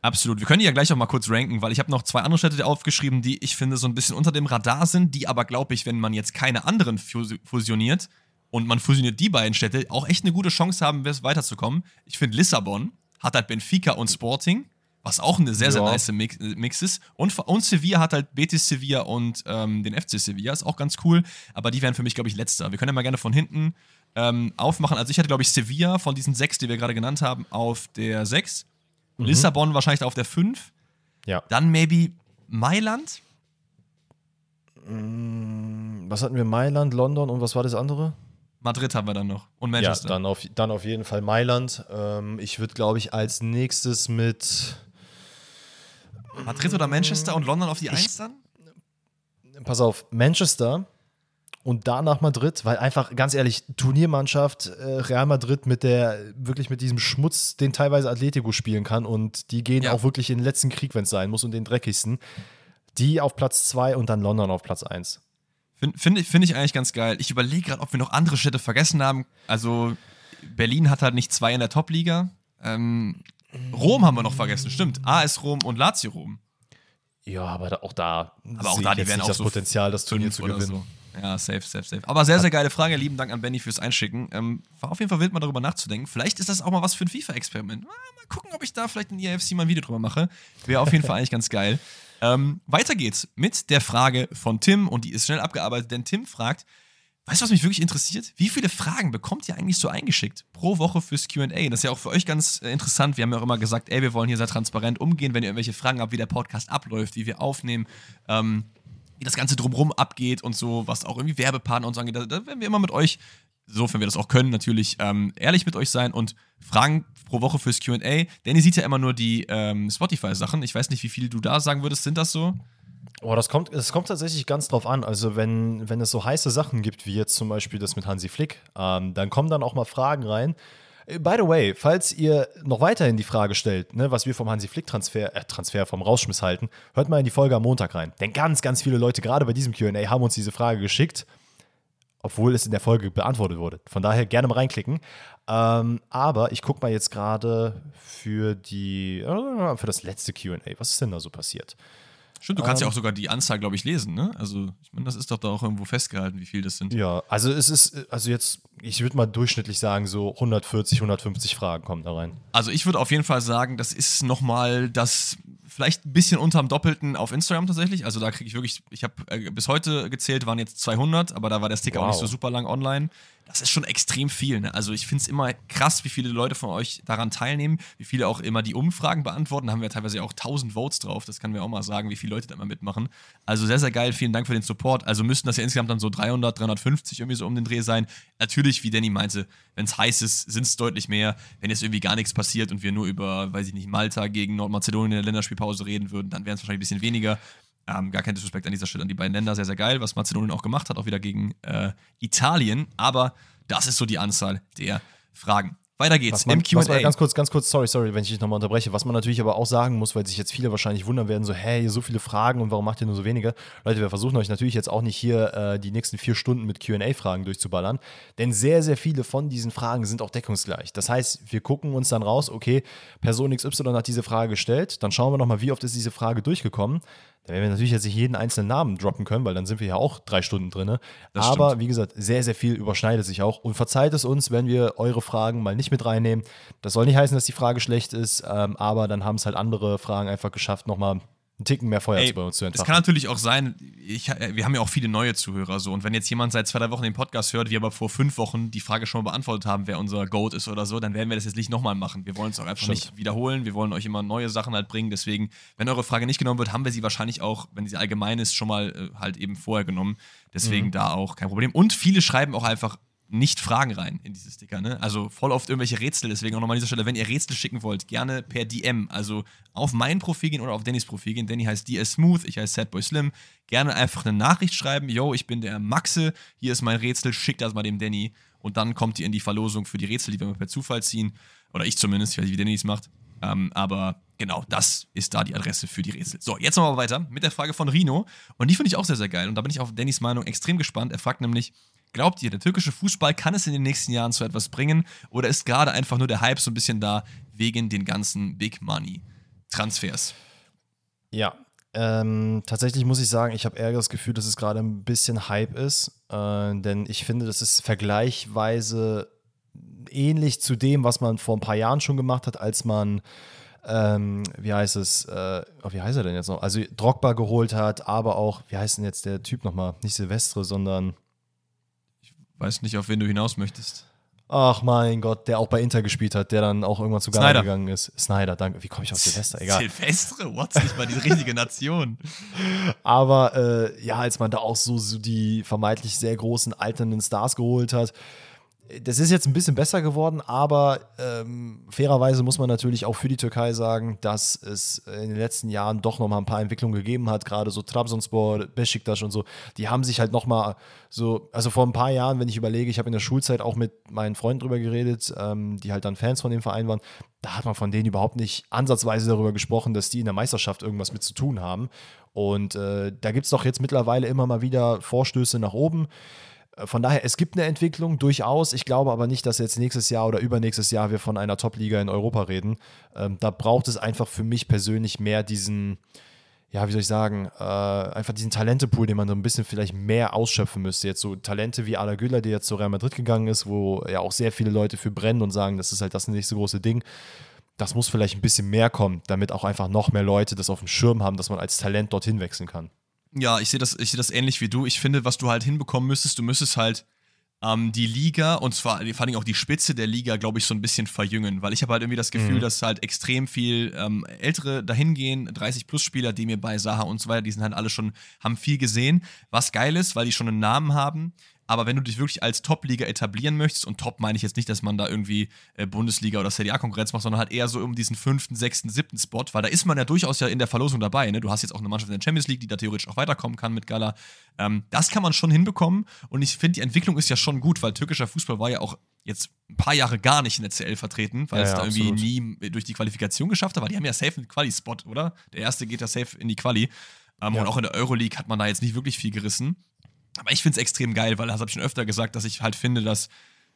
Absolut. Wir können die ja gleich auch mal kurz ranken, weil ich habe noch zwei andere Städte aufgeschrieben, die ich finde so ein bisschen unter dem Radar sind, die aber, glaube ich, wenn man jetzt keine anderen fus- fusioniert und man fusioniert die beiden Städte, auch echt eine gute Chance haben, weiterzukommen. Ich finde, Lissabon hat halt Benfica und Sporting, was auch eine sehr, sehr Ja. nice Mix, Mix ist. Und, und Sevilla hat halt Betis Sevilla und ähm, den FC Sevilla, ist auch ganz cool, aber die wären für mich, glaube ich, letzter. Wir können ja mal gerne von hinten ähm, aufmachen. Also ich hatte, glaube ich, Sevilla von diesen sechs, die wir gerade genannt haben, auf der sechs. Lissabon wahrscheinlich auf der 5. Ja. Dann maybe Mailand. Was hatten wir? Mailand, London und was war das andere? Madrid haben wir dann noch. Und Ja, Manchester. dann auf, dann auf jeden Fall Mailand. Ähm, ich würde, glaube ich, als nächstes mit Madrid oder Manchester und London auf die 1 dann? pass auf, Manchester und danach Madrid, weil einfach, ganz ehrlich, Turniermannschaft, äh, Real Madrid mit der, wirklich mit diesem Schmutz, den teilweise Atletico spielen kann und die gehen Ja. auch wirklich in den letzten Krieg, wenn es sein muss und den dreckigsten. Die auf Platz 2 und dann London auf Platz 1. Finde find ich, find ich eigentlich ganz geil. Ich überlege gerade, ob wir noch andere Städte vergessen haben. Also Berlin hat halt nicht zwei in der Top-Liga. Ähm, Rom haben wir noch vergessen, stimmt. AS Rom und Lazio Rom. Ja, aber auch da, Aber auch da, die werden auch das so Potenzial, das Turnier zu gewinnen. So. Ja, safe, safe, safe. Aber sehr, sehr geile Frage. Lieben Dank an Benny fürs Einschicken. Ähm, war auf jeden Fall wild, mal darüber nachzudenken. Vielleicht ist das auch mal was für ein FIFA-Experiment. Ah, mal gucken, ob ich da vielleicht in EFC mal ein Video drüber mache. Wäre auf jeden Fall eigentlich ganz geil. Ähm, weiter geht's mit der Frage von Tim und die ist schnell abgearbeitet, denn Tim fragt, weißt du, was mich wirklich interessiert? Wie viele Fragen bekommt ihr eigentlich so eingeschickt pro Woche fürs Q&A? Das ist ja auch für euch ganz äh, interessant. Wir haben ja auch immer gesagt, ey, wir wollen hier sehr transparent umgehen, wenn ihr irgendwelche Fragen habt, wie der Podcast abläuft, wie wir aufnehmen. Ähm, wie das Ganze drumherum abgeht und so, was auch irgendwie Werbepartner und so angeht. Da, da werden wir immer mit euch, sofern wir das auch können, natürlich ähm, ehrlich mit euch sein und Fragen pro Woche fürs QA. Danny sieht ja immer nur die ähm, Spotify-Sachen. Ich weiß nicht, wie viel du da sagen würdest. Sind das so? Oh, das kommt, es kommt tatsächlich ganz drauf an. Also, wenn, wenn es so heiße Sachen gibt, wie jetzt zum Beispiel das mit Hansi Flick, ähm, dann kommen dann auch mal Fragen rein. Äh, by the way, falls ihr noch weiterhin die Frage stellt, ne, was wir vom Hansi Flick-Transfer, äh, Transfer vom Rausschmiss halten, hört mal in die Folge am Montag rein. Denn ganz, ganz viele Leute, gerade bei diesem QA, haben uns diese Frage geschickt, obwohl es in der Folge beantwortet wurde. Von daher gerne mal reinklicken. Ähm, aber ich gucke mal jetzt gerade für die, äh, für das letzte QA. Was ist denn da so passiert? Stimmt, du kannst ähm, ja auch sogar die Anzahl, glaube ich, lesen, ne? Also, ich meine, das ist doch da auch irgendwo festgehalten, wie viel das sind. Ja, also es ist, also jetzt, ich würde mal durchschnittlich sagen, so 140, 150 Fragen kommen da rein. Also ich würde auf jeden Fall sagen, das ist nochmal das vielleicht ein bisschen unterm Doppelten auf Instagram tatsächlich. Also da kriege ich wirklich, ich habe äh, bis heute gezählt, waren jetzt 200, aber da war der Sticker wow. auch nicht so super lang online das ist schon extrem viel. Ne? Also ich finde es immer krass, wie viele Leute von euch daran teilnehmen, wie viele auch immer die Umfragen beantworten. Da haben wir teilweise auch 1000 Votes drauf. Das kann mir auch mal sagen, wie viele Leute da immer mitmachen. Also sehr, sehr geil. Vielen Dank für den Support. Also müssten das ja insgesamt dann so 300, 350 irgendwie so um den Dreh sein. Natürlich, wie Danny meinte, wenn es heiß ist, sind es deutlich mehr. Wenn jetzt irgendwie gar nichts passiert und wir nur über, weiß ich nicht, Malta gegen Nordmazedonien in der Länderspielpause reden würden, dann wären es wahrscheinlich ein bisschen weniger. Ähm, gar kein Disrespekt an dieser Stelle an die beiden Länder, sehr, sehr geil, was Mazedonien auch gemacht hat, auch wieder gegen äh, Italien. Aber das ist so die Anzahl der Fragen. Weiter geht's man, im QA. Ganz kurz, ganz kurz, sorry, sorry, wenn ich dich nochmal unterbreche. Was man natürlich aber auch sagen muss, weil sich jetzt viele wahrscheinlich wundern werden, so, hey, so viele Fragen und warum macht ihr nur so wenige? Leute, wir versuchen euch natürlich jetzt auch nicht hier äh, die nächsten vier Stunden mit QA-Fragen durchzuballern, denn sehr, sehr viele von diesen Fragen sind auch deckungsgleich. Das heißt, wir gucken uns dann raus, okay, Person XY hat diese Frage gestellt, dann schauen wir nochmal, wie oft ist diese Frage durchgekommen. Da werden wir natürlich jetzt nicht jeden einzelnen Namen droppen können, weil dann sind wir ja auch drei Stunden drin. Aber stimmt. wie gesagt, sehr, sehr viel überschneidet sich auch. Und verzeiht es uns, wenn wir eure Fragen mal nicht mit reinnehmen. Das soll nicht heißen, dass die Frage schlecht ist, ähm, aber dann haben es halt andere Fragen einfach geschafft, nochmal einen Ticken mehr Feuer Ey, bei uns zu entfachen. Es kann natürlich auch sein, ich, äh, wir haben ja auch viele neue Zuhörer so und wenn jetzt jemand seit zwei, drei Wochen den Podcast hört, wir aber vor fünf Wochen die Frage schon mal beantwortet haben, wer unser Goat ist oder so, dann werden wir das jetzt nicht nochmal machen. Wir wollen es auch einfach Stimmt. nicht wiederholen, wir wollen euch immer neue Sachen halt bringen, deswegen, wenn eure Frage nicht genommen wird, haben wir sie wahrscheinlich auch, wenn sie allgemein ist, schon mal äh, halt eben vorher genommen. Deswegen mhm. da auch kein Problem. Und viele schreiben auch einfach nicht Fragen rein in diese Sticker. Ne? Also voll oft irgendwelche Rätsel. Deswegen auch nochmal an dieser Stelle, wenn ihr Rätsel schicken wollt, gerne per DM. Also auf mein Profil gehen oder auf Dannys Profil gehen. Danny heißt DS Smooth, ich heiße Sadboy Slim. Gerne einfach eine Nachricht schreiben. Yo, ich bin der Maxe. Hier ist mein Rätsel. Schickt das mal dem Danny. Und dann kommt ihr in die Verlosung für die Rätsel, die wir per Zufall ziehen. Oder ich zumindest. Ich weiß nicht, wie Danny es macht. Ähm, aber genau, das ist da die Adresse für die Rätsel. So, jetzt nochmal weiter mit der Frage von Rino. Und die finde ich auch sehr, sehr geil. Und da bin ich auf Dannys Meinung extrem gespannt. Er fragt nämlich, Glaubt ihr, der türkische Fußball kann es in den nächsten Jahren zu etwas bringen oder ist gerade einfach nur der Hype so ein bisschen da wegen den ganzen Big Money Transfers? Ja, ähm, tatsächlich muss ich sagen, ich habe eher das Gefühl, dass es gerade ein bisschen Hype ist, äh, denn ich finde, das ist vergleichsweise ähnlich zu dem, was man vor ein paar Jahren schon gemacht hat, als man ähm, wie heißt es, äh, oh, wie heißt er denn jetzt noch? Also Drogba geholt hat, aber auch, wie heißt denn jetzt der Typ nochmal? Nicht Silvestre, sondern Weiß nicht, auf wen du hinaus möchtest. Ach mein Gott, der auch bei Inter gespielt hat, der dann auch irgendwann zu Ghana gegangen ist. Snyder, danke. Wie komme ich auf Silvester? Egal. Silvestre? What's nicht mal die richtige Nation. Aber äh, ja, als man da auch so, so die vermeintlich sehr großen alternden Stars geholt hat, das ist jetzt ein bisschen besser geworden, aber ähm, fairerweise muss man natürlich auch für die Türkei sagen, dass es in den letzten Jahren doch noch mal ein paar Entwicklungen gegeben hat. Gerade so Trabzonspor, Besiktas und so, die haben sich halt noch mal so, also vor ein paar Jahren, wenn ich überlege, ich habe in der Schulzeit auch mit meinen Freunden drüber geredet, ähm, die halt dann Fans von dem Verein waren, da hat man von denen überhaupt nicht ansatzweise darüber gesprochen, dass die in der Meisterschaft irgendwas mit zu tun haben. Und äh, da gibt es doch jetzt mittlerweile immer mal wieder Vorstöße nach oben. Von daher, es gibt eine Entwicklung durchaus. Ich glaube aber nicht, dass jetzt nächstes Jahr oder übernächstes Jahr wir von einer Top-Liga in Europa reden. Ähm, da braucht es einfach für mich persönlich mehr diesen, ja, wie soll ich sagen, äh, einfach diesen Talentepool, den man so ein bisschen vielleicht mehr ausschöpfen müsste. Jetzt so Talente wie Ala Güller, der jetzt zu Real Madrid gegangen ist, wo ja auch sehr viele Leute für brennen und sagen, das ist halt das nächste große Ding. Das muss vielleicht ein bisschen mehr kommen, damit auch einfach noch mehr Leute das auf dem Schirm haben, dass man als Talent dorthin wechseln kann. Ja, ich sehe das, seh das ähnlich wie du. Ich finde, was du halt hinbekommen müsstest, du müsstest halt ähm, die Liga und zwar vor allem auch die Spitze der Liga, glaube ich, so ein bisschen verjüngen, weil ich habe halt irgendwie das Gefühl, mhm. dass halt extrem viel ähm, Ältere dahin gehen, 30-Plus-Spieler, die mir bei Saha und so weiter, die sind halt alle schon, haben viel gesehen, was geil ist, weil die schon einen Namen haben. Aber wenn du dich wirklich als Top-Liga etablieren möchtest, und Top meine ich jetzt nicht, dass man da irgendwie äh, Bundesliga oder Serie A-Konkurrenz macht, sondern halt eher so um diesen fünften, sechsten, siebten Spot, weil da ist man ja durchaus ja in der Verlosung dabei. Ne? Du hast jetzt auch eine Mannschaft in der Champions League, die da theoretisch auch weiterkommen kann mit Gala. Ähm, das kann man schon hinbekommen. Und ich finde, die Entwicklung ist ja schon gut, weil türkischer Fußball war ja auch jetzt ein paar Jahre gar nicht in der CL vertreten, weil ja, es da irgendwie absolut. nie durch die Qualifikation geschafft hat. Aber die haben ja safe einen Quali-Spot, oder? Der erste geht ja safe in die Quali. Ähm, ja. Und auch in der Euroleague hat man da jetzt nicht wirklich viel gerissen. Aber ich finde es extrem geil, weil das habe ich schon öfter gesagt, dass ich halt finde, dass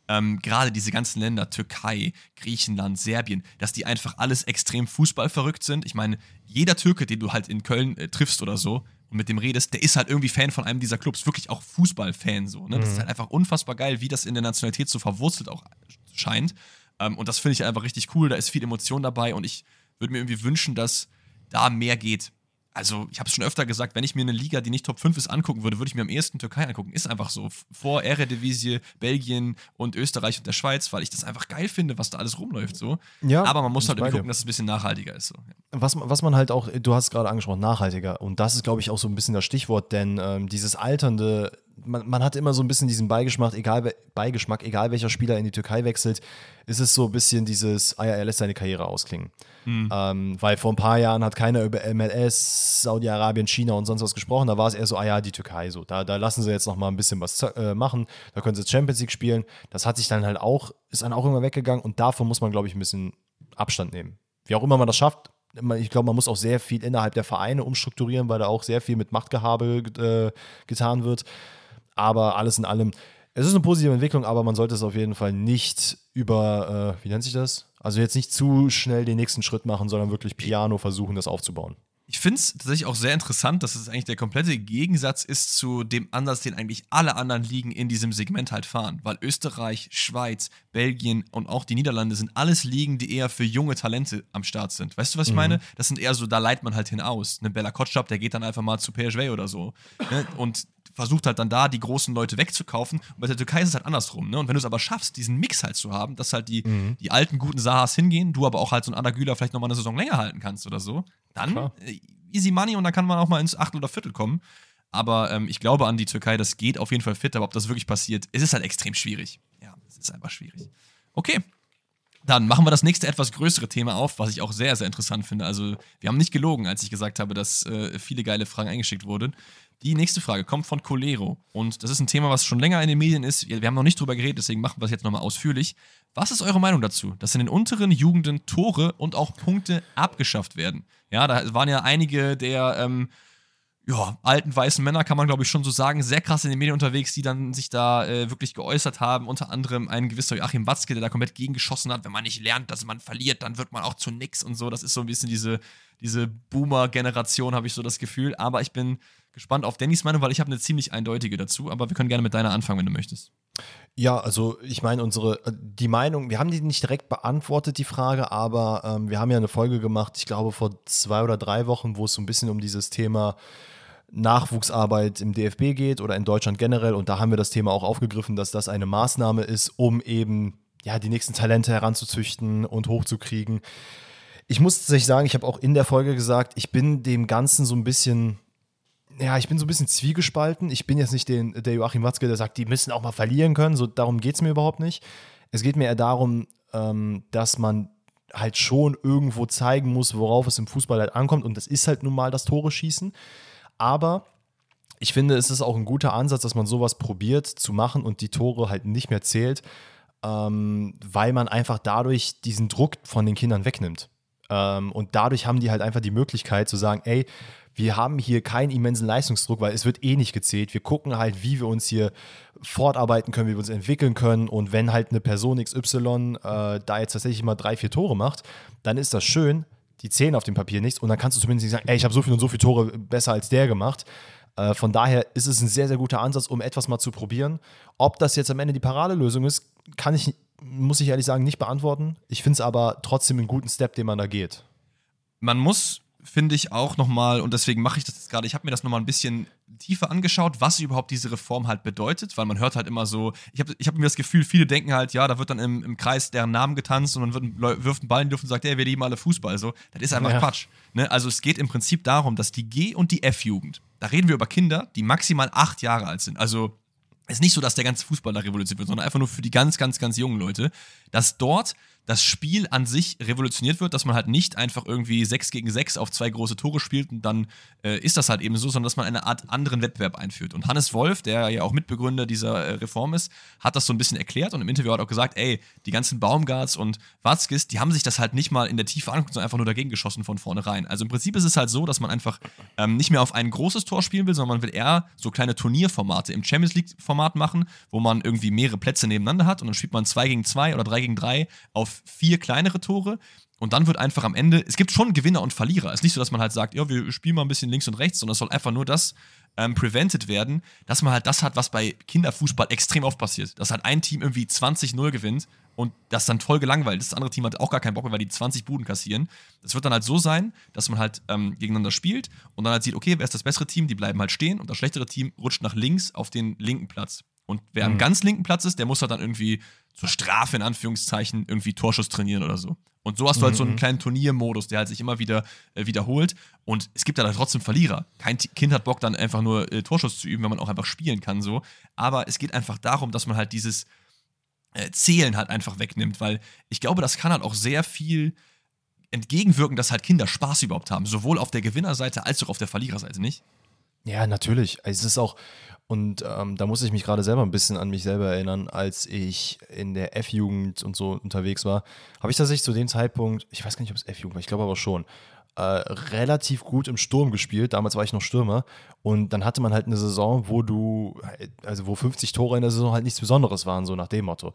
ähm, gerade diese ganzen Länder, Türkei, Griechenland, Serbien, dass die einfach alles extrem fußballverrückt sind. Ich meine, jeder Türke, den du halt in Köln äh, triffst oder so und mit dem redest, der ist halt irgendwie Fan von einem dieser Clubs, wirklich auch Fußballfan so. Ne? Das ist mhm. halt einfach unfassbar geil, wie das in der Nationalität so verwurzelt auch scheint. Ähm, und das finde ich einfach richtig cool. Da ist viel Emotion dabei und ich würde mir irgendwie wünschen, dass da mehr geht also ich habe es schon öfter gesagt, wenn ich mir eine Liga, die nicht Top 5 ist, angucken würde, würde ich mir am ehesten Türkei angucken. Ist einfach so. Vor Eredivisie, Belgien und Österreich und der Schweiz, weil ich das einfach geil finde, was da alles rumläuft. So. Ja, Aber man muss halt irgendwie gucken, dass es ein bisschen nachhaltiger ist. So. Was, was man halt auch, du hast es gerade angesprochen, nachhaltiger. Und das ist, glaube ich, auch so ein bisschen das Stichwort, denn ähm, dieses alternde man, man hat immer so ein bisschen diesen Beigeschmack egal, Beigeschmack, egal welcher Spieler in die Türkei wechselt, ist es so ein bisschen dieses, ah ja, er lässt seine Karriere ausklingen. Mhm. Ähm, weil vor ein paar Jahren hat keiner über MLS, Saudi-Arabien, China und sonst was gesprochen. Da war es eher so, ah ja, die Türkei so. Da, da lassen sie jetzt noch mal ein bisschen was äh, machen. Da können sie jetzt Champions League spielen. Das hat sich dann halt auch, ist dann auch immer weggegangen und davon muss man, glaube ich, ein bisschen Abstand nehmen. Wie auch immer man das schafft, ich glaube, man muss auch sehr viel innerhalb der Vereine umstrukturieren, weil da auch sehr viel mit Machtgehabe äh, getan wird. Aber alles in allem, es ist eine positive Entwicklung, aber man sollte es auf jeden Fall nicht über, äh, wie nennt sich das? Also jetzt nicht zu schnell den nächsten Schritt machen, sondern wirklich piano versuchen, das aufzubauen. Ich finde es tatsächlich auch sehr interessant, dass es eigentlich der komplette Gegensatz ist zu dem Ansatz, den eigentlich alle anderen Ligen in diesem Segment halt fahren. Weil Österreich, Schweiz, Belgien und auch die Niederlande sind alles Ligen, die eher für junge Talente am Start sind. Weißt du, was ich mhm. meine? Das sind eher so, da leitet man halt hinaus. Eine Bella Kotschap, der geht dann einfach mal zu PSV oder so. Ne? Und versucht halt dann da die großen Leute wegzukaufen. Und bei der Türkei ist es halt andersrum. Ne? Und wenn du es aber schaffst, diesen Mix halt zu haben, dass halt die, mhm. die alten guten Sahas hingehen, du aber auch halt so ein Adagüler vielleicht nochmal eine Saison länger halten kannst oder so, dann äh, easy money und dann kann man auch mal ins Achtel oder Viertel kommen. Aber ähm, ich glaube an die Türkei, das geht auf jeden Fall fit, aber ob das wirklich passiert, ist es halt extrem schwierig. Ja, es ist einfach schwierig. Okay. Dann machen wir das nächste etwas größere Thema auf, was ich auch sehr, sehr interessant finde. Also, wir haben nicht gelogen, als ich gesagt habe, dass äh, viele geile Fragen eingeschickt wurden. Die nächste Frage kommt von Colero. Und das ist ein Thema, was schon länger in den Medien ist. Wir haben noch nicht drüber geredet, deswegen machen wir es jetzt nochmal ausführlich. Was ist eure Meinung dazu, dass in den unteren Jugenden Tore und auch Punkte abgeschafft werden? Ja, da waren ja einige der ähm, ja, alten weißen Männer, kann man glaube ich schon so sagen, sehr krass in den Medien unterwegs, die dann sich da äh, wirklich geäußert haben. Unter anderem ein gewisser Joachim Watzke, der da komplett gegengeschossen hat. Wenn man nicht lernt, dass man verliert, dann wird man auch zu nix und so. Das ist so ein bisschen diese, diese Boomer-Generation, habe ich so das Gefühl. Aber ich bin gespannt auf Dannys Meinung, weil ich habe eine ziemlich eindeutige dazu. Aber wir können gerne mit deiner anfangen, wenn du möchtest. Ja, also ich meine, unsere, äh, die Meinung, wir haben die nicht direkt beantwortet, die Frage, aber ähm, wir haben ja eine Folge gemacht, ich glaube vor zwei oder drei Wochen, wo es so ein bisschen um dieses Thema Nachwuchsarbeit im DFB geht oder in Deutschland generell. Und da haben wir das Thema auch aufgegriffen, dass das eine Maßnahme ist, um eben ja, die nächsten Talente heranzuzüchten und hochzukriegen. Ich muss tatsächlich sagen, ich habe auch in der Folge gesagt, ich bin dem Ganzen so ein bisschen ja, ich bin so ein bisschen zwiegespalten. Ich bin jetzt nicht den, der Joachim Watzke, der sagt, die müssen auch mal verlieren können. So, darum geht es mir überhaupt nicht. Es geht mir eher darum, ähm, dass man halt schon irgendwo zeigen muss, worauf es im Fußball halt ankommt. Und das ist halt nun mal das Tore schießen. Aber ich finde, es ist auch ein guter Ansatz, dass man sowas probiert zu machen und die Tore halt nicht mehr zählt, ähm, weil man einfach dadurch diesen Druck von den Kindern wegnimmt. Ähm, und dadurch haben die halt einfach die Möglichkeit zu sagen, ey, wir haben hier keinen immensen Leistungsdruck, weil es wird eh nicht gezählt. Wir gucken halt, wie wir uns hier fortarbeiten können, wie wir uns entwickeln können. Und wenn halt eine Person XY äh, da jetzt tatsächlich mal drei, vier Tore macht, dann ist das schön. Die zählen auf dem Papier nichts und dann kannst du zumindest nicht sagen, ey, ich habe so viel und so viele Tore besser als der gemacht. Äh, von daher ist es ein sehr, sehr guter Ansatz, um etwas mal zu probieren. Ob das jetzt am Ende die Paradelösung ist, kann ich, muss ich ehrlich sagen, nicht beantworten. Ich finde es aber trotzdem einen guten Step, den man da geht. Man muss finde ich auch nochmal, und deswegen mache ich das jetzt gerade, ich habe mir das nochmal ein bisschen tiefer angeschaut, was überhaupt diese Reform halt bedeutet, weil man hört halt immer so, ich habe ich hab mir das Gefühl, viele denken halt, ja, da wird dann im, im Kreis deren Namen getanzt und dann wird wirft ein Ball in die Luft und sagt, ey, wir lieben alle Fußball. So, das ist einfach ja. Quatsch. Ne? Also es geht im Prinzip darum, dass die G- und die F-Jugend, da reden wir über Kinder, die maximal acht Jahre alt sind, also ist nicht so, dass der ganze Fußball da revolutioniert wird, sondern einfach nur für die ganz, ganz, ganz jungen Leute, dass dort das Spiel an sich revolutioniert wird, dass man halt nicht einfach irgendwie 6 gegen 6 auf zwei große Tore spielt und dann äh, ist das halt eben so, sondern dass man eine Art anderen Wettbewerb einführt. Und Hannes Wolf, der ja auch Mitbegründer dieser äh, Reform ist, hat das so ein bisschen erklärt und im Interview hat auch gesagt, ey, die ganzen Baumgarts und Watzkis, die haben sich das halt nicht mal in der Tiefe angeguckt, sondern einfach nur dagegen geschossen von vornherein. Also im Prinzip ist es halt so, dass man einfach ähm, nicht mehr auf ein großes Tor spielen will, sondern man will eher so kleine Turnierformate im Champions League-Format machen, wo man irgendwie mehrere Plätze nebeneinander hat und dann spielt man 2 gegen 2 oder 3 gegen 3 auf vier kleinere Tore. Und dann wird einfach am Ende, es gibt schon Gewinner und Verlierer. Es ist nicht so, dass man halt sagt, ja, wir spielen mal ein bisschen links und rechts, sondern es soll einfach nur das ähm, prevented werden, dass man halt das hat, was bei Kinderfußball extrem oft passiert. Dass halt ein Team irgendwie 20-0 gewinnt und das dann voll gelangweilt ist. Das andere Team hat auch gar keinen Bock mehr, weil die 20 Buden kassieren. Das wird dann halt so sein, dass man halt ähm, gegeneinander spielt und dann halt sieht, okay, wer ist das bessere Team? Die bleiben halt stehen und das schlechtere Team rutscht nach links auf den linken Platz. Und wer mhm. am ganz linken Platz ist, der muss halt dann irgendwie zur Strafe in Anführungszeichen irgendwie Torschuss trainieren oder so. Und so hast du halt so einen mhm. kleinen Turniermodus, der halt sich immer wieder äh, wiederholt. Und es gibt halt trotzdem Verlierer. Kein Kind hat Bock, dann einfach nur äh, Torschuss zu üben, wenn man auch einfach spielen kann, so. Aber es geht einfach darum, dass man halt dieses äh, Zählen halt einfach wegnimmt, weil ich glaube, das kann halt auch sehr viel entgegenwirken, dass halt Kinder Spaß überhaupt haben. Sowohl auf der Gewinnerseite als auch auf der Verliererseite, nicht? Ja, natürlich. Es ist auch, und ähm, da muss ich mich gerade selber ein bisschen an mich selber erinnern, als ich in der F-Jugend und so unterwegs war, habe ich tatsächlich zu dem Zeitpunkt, ich weiß gar nicht, ob es F-Jugend war, ich glaube aber schon, äh, relativ gut im Sturm gespielt. Damals war ich noch Stürmer. Und dann hatte man halt eine Saison, wo du, also wo 50 Tore in der Saison halt nichts Besonderes waren, so nach dem Motto.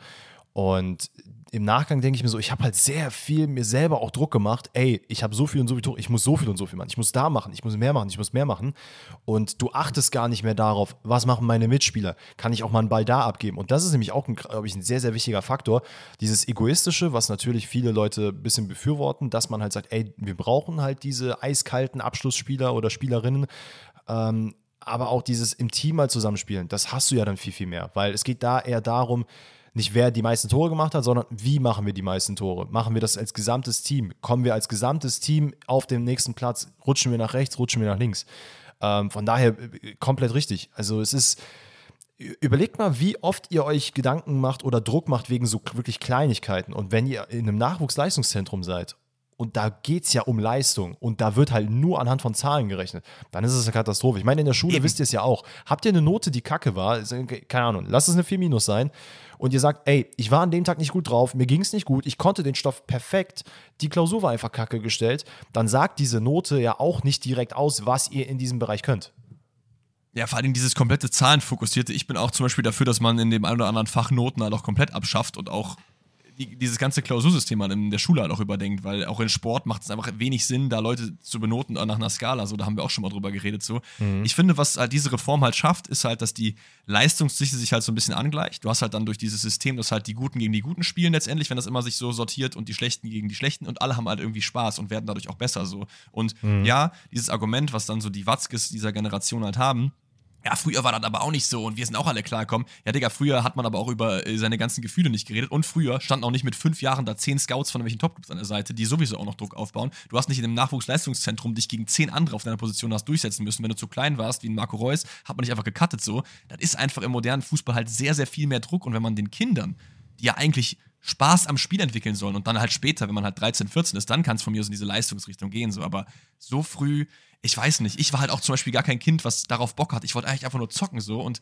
Und im Nachgang denke ich mir so, ich habe halt sehr viel mir selber auch Druck gemacht. Ey, ich habe so viel und so viel Tore, ich muss so viel und so viel machen. Ich muss da machen, ich muss mehr machen, ich muss mehr machen. Und du achtest gar nicht mehr darauf, was machen meine Mitspieler? Kann ich auch mal einen Ball da abgeben? Und das ist nämlich auch, glaube ich, ein sehr, sehr wichtiger Faktor. Dieses Egoistische, was natürlich viele Leute ein bisschen befürworten, dass man halt sagt, ey, wir brauchen halt diese eiskalten Abschlussspieler oder Spielerinnen. Ähm, aber auch dieses im Team mal zusammenspielen, das hast du ja dann viel, viel mehr, weil es geht da eher darum, nicht wer die meisten Tore gemacht hat, sondern wie machen wir die meisten Tore? Machen wir das als gesamtes Team? Kommen wir als gesamtes Team auf den nächsten Platz? Rutschen wir nach rechts, rutschen wir nach links? Ähm, von daher äh, komplett richtig. Also es ist, überlegt mal, wie oft ihr euch Gedanken macht oder Druck macht wegen so wirklich Kleinigkeiten. Und wenn ihr in einem Nachwuchsleistungszentrum seid und da geht es ja um Leistung und da wird halt nur anhand von Zahlen gerechnet, dann ist es eine Katastrophe. Ich meine, in der Schule Eben. wisst ihr es ja auch. Habt ihr eine Note, die kacke war? Keine Ahnung, lasst es eine 4 minus sein und ihr sagt, ey, ich war an dem Tag nicht gut drauf, mir ging es nicht gut, ich konnte den Stoff perfekt, die Klausur war einfach kacke gestellt, dann sagt diese Note ja auch nicht direkt aus, was ihr in diesem Bereich könnt. Ja, vor allem dieses komplette Zahlenfokussierte. Ich bin auch zum Beispiel dafür, dass man in dem einen oder anderen Fach Noten halt auch komplett abschafft und auch die, dieses ganze Klausursystem halt in der Schule halt auch überdenkt, weil auch in Sport macht es einfach wenig Sinn, da Leute zu benoten nach einer Skala. So, da haben wir auch schon mal drüber geredet. So. Mhm. Ich finde, was halt diese Reform halt schafft, ist halt, dass die Leistungsdichte sich halt so ein bisschen angleicht. Du hast halt dann durch dieses System, dass halt die Guten gegen die Guten spielen letztendlich, wenn das immer sich so sortiert und die Schlechten gegen die Schlechten und alle haben halt irgendwie Spaß und werden dadurch auch besser so. Und mhm. ja, dieses Argument, was dann so die Watzkes dieser Generation halt haben, ja, früher war das aber auch nicht so und wir sind auch alle klargekommen. Ja, Digga, früher hat man aber auch über äh, seine ganzen Gefühle nicht geredet und früher standen auch nicht mit fünf Jahren da zehn Scouts von welchen Topclubs an der Seite, die sowieso auch noch Druck aufbauen. Du hast nicht in einem Nachwuchsleistungszentrum dich gegen zehn andere auf deiner Position hast durchsetzen müssen. Wenn du zu klein warst, wie ein Marco Reus, hat man nicht einfach gecuttet so. Das ist einfach im modernen Fußball halt sehr, sehr viel mehr Druck und wenn man den Kindern, die ja eigentlich Spaß am Spiel entwickeln sollen und dann halt später, wenn man halt 13, 14 ist, dann kann es von mir aus in diese Leistungsrichtung gehen. So. Aber so früh, ich weiß nicht, ich war halt auch zum Beispiel gar kein Kind, was darauf Bock hat. Ich wollte eigentlich einfach nur zocken so und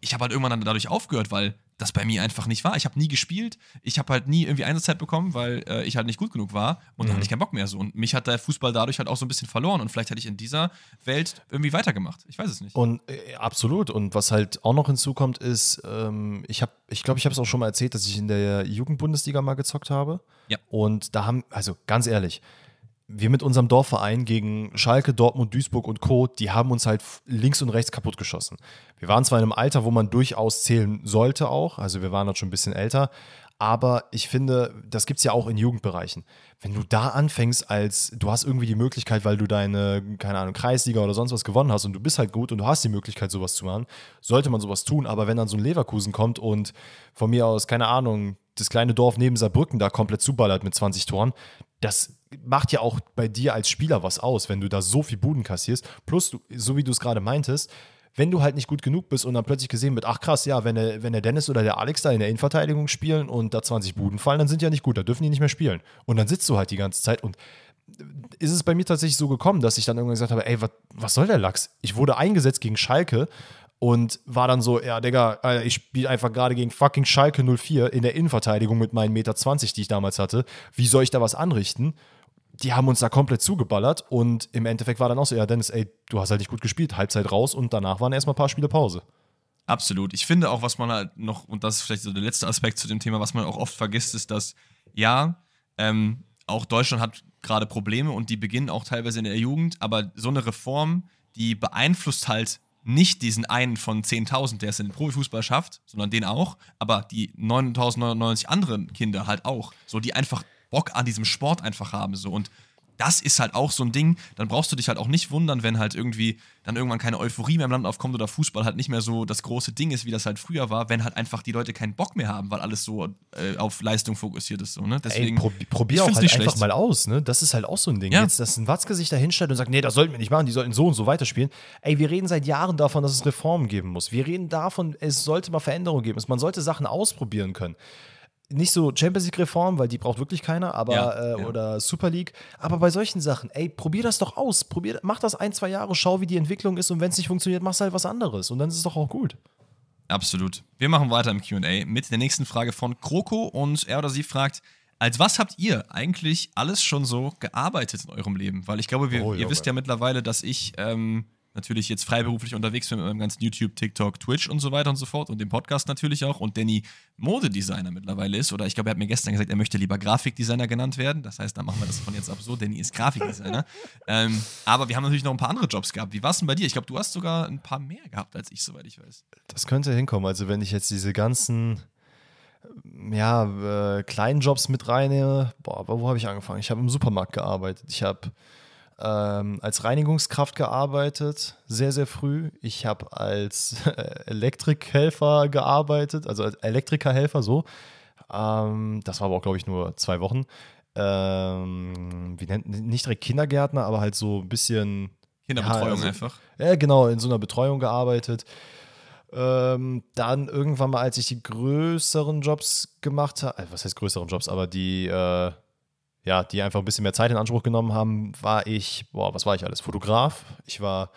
ich habe halt irgendwann dann dadurch aufgehört, weil das bei mir einfach nicht war. Ich habe nie gespielt, ich habe halt nie irgendwie Einsatzzeit bekommen, weil äh, ich halt nicht gut genug war und mhm. dann hatte ich keinen Bock mehr so. Und mich hat der Fußball dadurch halt auch so ein bisschen verloren und vielleicht hätte ich in dieser Welt irgendwie weitergemacht. Ich weiß es nicht. Und äh, absolut. Und was halt auch noch hinzukommt, ist, ähm, ich habe, ich glaube, ich habe es auch schon mal erzählt, dass ich in der Jugendbundesliga mal gezockt habe. Ja. Und da haben, also ganz ehrlich, wir mit unserem Dorfverein gegen Schalke, Dortmund, Duisburg und Co., die haben uns halt links und rechts kaputt geschossen. Wir waren zwar in einem Alter, wo man durchaus zählen sollte auch, also wir waren dort schon ein bisschen älter, aber ich finde, das gibt es ja auch in Jugendbereichen. Wenn du da anfängst, als du hast irgendwie die Möglichkeit, weil du deine, keine Ahnung, Kreisliga oder sonst was gewonnen hast und du bist halt gut und du hast die Möglichkeit, sowas zu machen, sollte man sowas tun. Aber wenn dann so ein Leverkusen kommt und von mir aus, keine Ahnung, das kleine Dorf neben Saarbrücken da komplett zuballert mit 20 Toren, das macht ja auch bei dir als Spieler was aus, wenn du da so viel Buden kassierst. Plus, du, so wie du es gerade meintest, wenn du halt nicht gut genug bist und dann plötzlich gesehen wird, ach krass, ja, wenn der, wenn der Dennis oder der Alex da in der Innenverteidigung spielen und da 20 Buden fallen, dann sind die ja nicht gut, da dürfen die nicht mehr spielen. Und dann sitzt du halt die ganze Zeit und ist es bei mir tatsächlich so gekommen, dass ich dann irgendwann gesagt habe, ey, was, was soll der Lachs? Ich wurde eingesetzt gegen Schalke und war dann so, ja, Digga, ich spiele einfach gerade gegen fucking Schalke 04 in der Innenverteidigung mit meinen Meter 20, die ich damals hatte. Wie soll ich da was anrichten? die haben uns da komplett zugeballert und im Endeffekt war dann auch so, ja, Dennis, ey, du hast halt nicht gut gespielt, Halbzeit raus und danach waren erstmal ein paar Spiele Pause. Absolut. Ich finde auch, was man halt noch, und das ist vielleicht so der letzte Aspekt zu dem Thema, was man auch oft vergisst, ist, dass ja, ähm, auch Deutschland hat gerade Probleme und die beginnen auch teilweise in der Jugend, aber so eine Reform, die beeinflusst halt nicht diesen einen von 10.000, der es in den Profifußball schafft, sondern den auch, aber die 9.099 anderen Kinder halt auch, so die einfach Bock an diesem Sport einfach haben. So. Und das ist halt auch so ein Ding, dann brauchst du dich halt auch nicht wundern, wenn halt irgendwie dann irgendwann keine Euphorie mehr im Land aufkommt oder Fußball halt nicht mehr so das große Ding ist, wie das halt früher war, wenn halt einfach die Leute keinen Bock mehr haben, weil alles so äh, auf Leistung fokussiert ist. So, ne? Deswegen, Ey, prob probier auch halt einfach schlecht. mal aus, ne? Das ist halt auch so ein Ding. Ja. Jetzt, dass ein Watzke sich da hinstellt und sagt, nee, das sollten wir nicht machen, die sollten so und so weiterspielen. Ey, wir reden seit Jahren davon, dass es Reformen geben muss. Wir reden davon, es sollte mal Veränderungen geben. Man sollte Sachen ausprobieren können nicht so Champions League-Reform, weil die braucht wirklich keiner, aber ja, äh, ja. oder Super League. Aber bei solchen Sachen, ey, probier das doch aus. Probier, mach das ein, zwei Jahre, schau, wie die Entwicklung ist und wenn es nicht funktioniert, machst halt was anderes. Und dann ist es doch auch gut. Absolut. Wir machen weiter im QA mit der nächsten Frage von Kroko und er oder sie fragt: Als was habt ihr eigentlich alles schon so gearbeitet in eurem Leben? Weil ich glaube, wir, oh, ihr wisst ja mittlerweile, dass ich ähm, natürlich jetzt freiberuflich unterwegs bin mit meinem ganzen YouTube, TikTok, Twitch und so weiter und so fort und dem Podcast natürlich auch und Danny Modedesigner mittlerweile ist oder ich glaube, er hat mir gestern gesagt, er möchte lieber Grafikdesigner genannt werden. Das heißt, dann machen wir das von jetzt ab so. Danny ist Grafikdesigner. ähm, aber wir haben natürlich noch ein paar andere Jobs gehabt. Wie war es denn bei dir? Ich glaube, du hast sogar ein paar mehr gehabt als ich, soweit ich weiß. Das könnte hinkommen. Also, wenn ich jetzt diese ganzen ja, äh, kleinen Jobs mit reinnehme, boah, aber wo habe ich angefangen? Ich habe im Supermarkt gearbeitet. Ich habe ähm, als Reinigungskraft gearbeitet, sehr, sehr früh. Ich habe als Elektrikhelfer gearbeitet, also als Elektrikerhelfer so. Ähm, das war aber auch, glaube ich, nur zwei Wochen. Ähm, wie nennt, nicht direkt Kindergärtner, aber halt so ein bisschen. Kinderbetreuung ja, also, einfach. Ja, genau, in so einer Betreuung gearbeitet. Ähm, dann irgendwann mal, als ich die größeren Jobs gemacht habe, äh, was heißt größeren Jobs, aber die, äh, ja, die einfach ein bisschen mehr Zeit in Anspruch genommen haben, war ich, boah, was war ich alles? Fotograf, ich war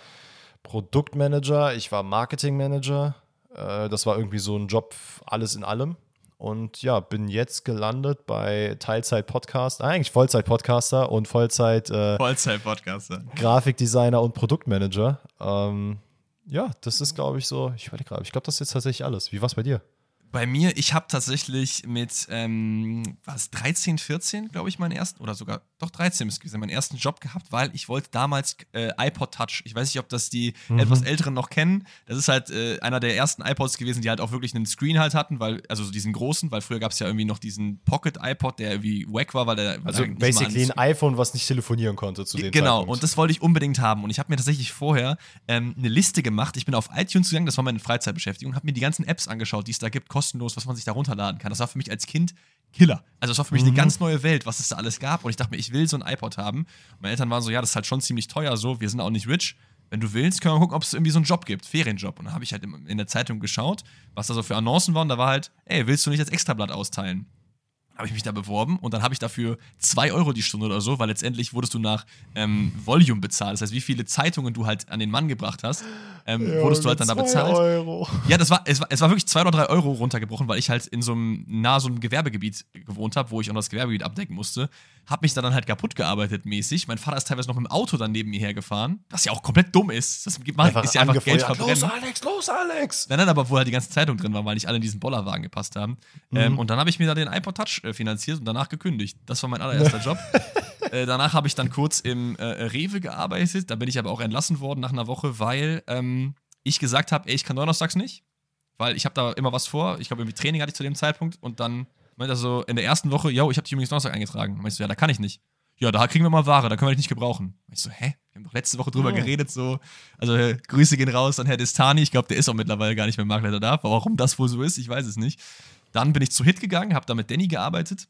Produktmanager, ich war Marketingmanager. Äh, das war irgendwie so ein Job, alles in allem. Und ja, bin jetzt gelandet bei Teilzeit-Podcast, eigentlich Vollzeit-Podcaster und Vollzeit, äh, Vollzeit-Podcaster. Grafikdesigner und Produktmanager. Ähm, ja, das ist, glaube ich, so, ich ich glaube, das ist jetzt tatsächlich alles. Wie war es bei dir? Bei mir, ich habe tatsächlich mit, ähm, was, 13, 14, glaube ich, meinen ersten, oder sogar, doch 13 müsste gewesen, meinen ersten Job gehabt, weil ich wollte damals äh, iPod Touch. Ich weiß nicht, ob das die mhm. etwas Älteren noch kennen. Das ist halt äh, einer der ersten iPods gewesen, die halt auch wirklich einen Screen halt hatten, weil, also so diesen großen, weil früher gab es ja irgendwie noch diesen Pocket iPod, der irgendwie wack war, weil der. Also weil basically ein iPhone, was nicht telefonieren konnte zu dem Genau, Zeitpunkt. und das wollte ich unbedingt haben. Und ich habe mir tatsächlich vorher ähm, eine Liste gemacht. Ich bin auf iTunes gegangen, das war meine Freizeitbeschäftigung, habe mir die ganzen Apps angeschaut, die es da gibt, kostenlos, was man sich da runterladen kann. Das war für mich als Kind Killer. Also das war für mich mhm. eine ganz neue Welt, was es da alles gab. Und ich dachte mir, ich will so ein iPod haben. Und meine Eltern waren so, ja, das ist halt schon ziemlich teuer so, wir sind auch nicht rich. Wenn du willst, können wir gucken, ob es irgendwie so einen Job gibt, Ferienjob. Und dann habe ich halt in der Zeitung geschaut, was da so für Annoncen waren. Da war halt, ey, willst du nicht das Extrablatt austeilen? Habe ich mich da beworben und dann habe ich dafür 2 Euro die Stunde oder so, weil letztendlich wurdest du nach ähm, Volume bezahlt. Das heißt, wie viele Zeitungen du halt an den Mann gebracht hast, ähm, ja, wurdest du halt dann da bezahlt. Euro. Ja, das war es, war, es war wirklich 2 oder 3 Euro runtergebrochen, weil ich halt in so einem, nahe so einem Gewerbegebiet gewohnt habe, wo ich auch das Gewerbegebiet abdecken musste. Habe mich da dann halt kaputt gearbeitet mäßig. Mein Vater ist teilweise noch mit dem Auto dann neben mir hergefahren, was ja auch komplett dumm ist. Das macht, einfach ist ja einfach Geld verbrennen. Los, Alex, los, Alex! Nein, nein, aber wo halt die ganze Zeitung drin war, weil nicht alle in diesen Bollerwagen gepasst haben. Mhm. Ähm, und dann habe ich mir da den iPod Touch äh, finanziert und danach gekündigt. Das war mein allererster Job. äh, danach habe ich dann kurz im äh, Rewe gearbeitet. Da bin ich aber auch entlassen worden nach einer Woche, weil ähm, ich gesagt habe, ey, ich kann donnerstags nicht, weil ich habe da immer was vor. Ich glaube, irgendwie Training hatte ich zu dem Zeitpunkt und dann meinte er so in der ersten Woche, yo, ich habe dich übrigens Donnerstag eingetragen. Meinst du, ja, da kann ich nicht. Ja, da kriegen wir mal Ware, da können wir dich nicht gebrauchen. Ich so, hä? Wir haben doch letzte Woche drüber oh. geredet, so. Also, äh, Grüße gehen raus an Herr Destani. Ich glaube, der ist auch mittlerweile gar nicht mehr Marktleiter da. Aber warum das wohl so ist, ich weiß es nicht. Dann bin ich zu Hit gegangen, habe da mit Danny gearbeitet.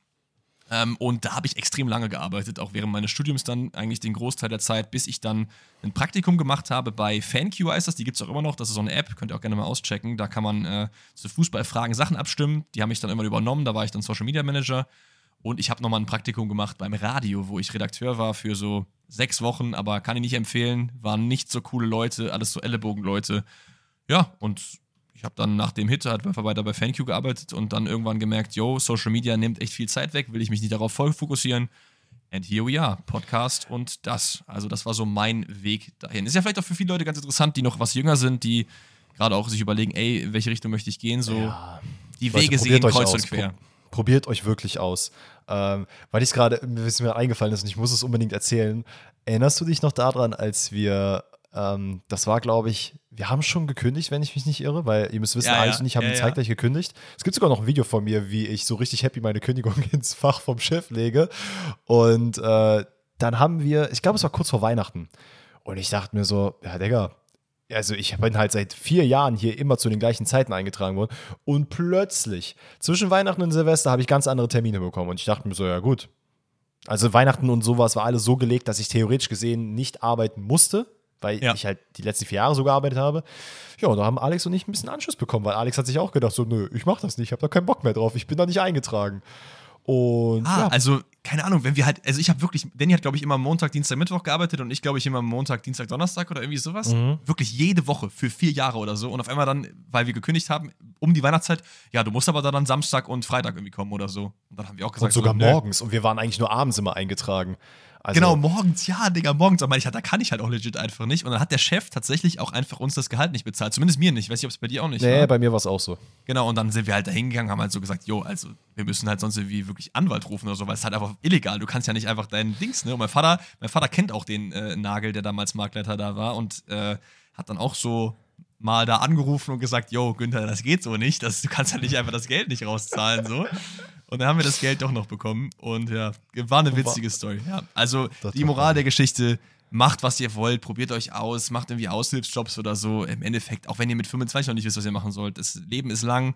Ähm, und da habe ich extrem lange gearbeitet, auch während meines Studiums dann eigentlich den Großteil der Zeit, bis ich dann ein Praktikum gemacht habe bei FanQ heißt das, die gibt es auch immer noch, das ist so eine App, könnt ihr auch gerne mal auschecken, da kann man äh, zu Fußballfragen Sachen abstimmen, die haben mich dann immer übernommen, da war ich dann Social Media Manager. Und ich habe nochmal ein Praktikum gemacht beim Radio, wo ich Redakteur war für so sechs Wochen, aber kann ich nicht empfehlen, waren nicht so coole Leute, alles so Ellenbogenleute. Ja, und ich habe dann nach dem Hit halt weiter bei FanQ gearbeitet und dann irgendwann gemerkt, yo, Social Media nimmt echt viel Zeit weg, will ich mich nicht darauf voll fokussieren. And here we are, Podcast und das. Also das war so mein Weg dahin. Ist ja vielleicht auch für viele Leute ganz interessant, die noch was jünger sind, die gerade auch sich überlegen, ey, in welche Richtung möchte ich gehen, so ja. die Wege sehen kreuz und quer. Probiert euch wirklich aus. Ähm, weil ich es gerade, mir eingefallen ist und ich muss es unbedingt erzählen. Erinnerst du dich noch daran, als wir ähm, das war, glaube ich, wir haben schon gekündigt, wenn ich mich nicht irre, weil ihr müsst wissen, ja, Alex ja. und ich haben ja, zeitgleich ja. gekündigt. Es gibt sogar noch ein Video von mir, wie ich so richtig happy meine Kündigung ins Fach vom Chef lege. Und äh, dann haben wir, ich glaube, es war kurz vor Weihnachten. Und ich dachte mir so, ja, Digga, also ich bin halt seit vier Jahren hier immer zu den gleichen Zeiten eingetragen worden. Und plötzlich, zwischen Weihnachten und Silvester, habe ich ganz andere Termine bekommen. Und ich dachte mir so, ja gut. Also Weihnachten und sowas war alles so gelegt, dass ich theoretisch gesehen nicht arbeiten musste weil ja. ich halt die letzten vier Jahre so gearbeitet habe. Ja, und da haben Alex und ich ein bisschen Anschluss bekommen, weil Alex hat sich auch gedacht, so, nö, ich mach das nicht, ich habe da keinen Bock mehr drauf, ich bin da nicht eingetragen. Und ah, ja. also keine Ahnung, wenn wir halt, also ich habe wirklich, Danny hat glaube ich immer Montag, Dienstag, Mittwoch gearbeitet und ich glaube ich immer Montag, Dienstag, Donnerstag oder irgendwie sowas. Mhm. Wirklich jede Woche für vier Jahre oder so und auf einmal dann, weil wir gekündigt haben, um die Weihnachtszeit, ja, du musst aber dann Samstag und Freitag irgendwie kommen oder so. Und dann haben wir auch gesagt, und sogar so, morgens und wir waren eigentlich nur abends immer eingetragen. Also, genau, morgens, ja, Digga, morgens. Aber ich, da kann ich halt auch legit einfach nicht. Und dann hat der Chef tatsächlich auch einfach uns das Gehalt nicht bezahlt. Zumindest mir nicht. Ich weiß nicht, ob es bei dir auch nicht nee, war. Nee, bei mir war es auch so. Genau, und dann sind wir halt da hingegangen, haben halt so gesagt, jo, also wir müssen halt sonst irgendwie wirklich Anwalt rufen oder so, weil es halt einfach illegal. Du kannst ja nicht einfach deinen Dings, ne? Und mein Vater, mein Vater kennt auch den äh, Nagel, der damals Marktleiter da war und äh, hat dann auch so mal da angerufen und gesagt, yo, Günther, das geht so nicht. Das, du kannst ja nicht einfach das Geld nicht rauszahlen, so. Und dann haben wir das Geld doch noch bekommen. Und ja, war eine witzige Story. Ja, also die Moral der Geschichte, macht, was ihr wollt, probiert euch aus, macht irgendwie Aushilfsjobs oder so. Im Endeffekt, auch wenn ihr mit 25 noch nicht wisst, was ihr machen sollt, das Leben ist lang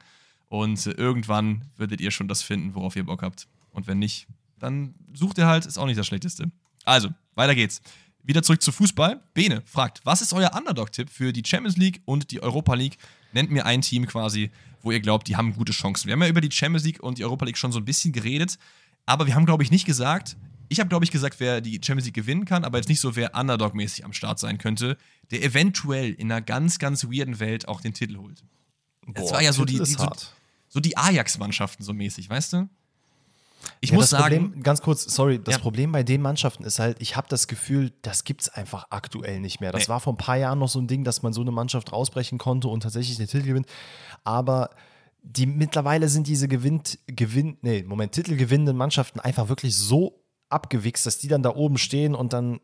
und irgendwann würdet ihr schon das finden, worauf ihr Bock habt. Und wenn nicht, dann sucht ihr halt, ist auch nicht das Schlechteste. Also, weiter geht's. Wieder zurück zu Fußball. Bene fragt, was ist euer Underdog-Tipp für die Champions League und die Europa League? Nennt mir ein Team quasi, wo ihr glaubt, die haben gute Chancen. Wir haben ja über die Champions League und die Europa League schon so ein bisschen geredet, aber wir haben, glaube ich, nicht gesagt, ich habe, glaube ich, gesagt, wer die Champions League gewinnen kann, aber jetzt nicht so, wer Underdog-mäßig am Start sein könnte, der eventuell in einer ganz, ganz weirden Welt auch den Titel holt. Boah, das war ja so die, die so, so, die Ajax-Mannschaften so mäßig, weißt du? Ich ja, muss sagen, Problem, ganz kurz, sorry, das ja. Problem bei den Mannschaften ist halt, ich habe das Gefühl, das gibt es einfach aktuell nicht mehr. Das nee. war vor ein paar Jahren noch so ein Ding, dass man so eine Mannschaft rausbrechen konnte und tatsächlich den Titel gewinnt. Aber die mittlerweile sind diese gewinnt, gewinnt, nee, Moment, Titelgewinnenden Mannschaften einfach wirklich so abgewichst, dass die dann da oben stehen und dann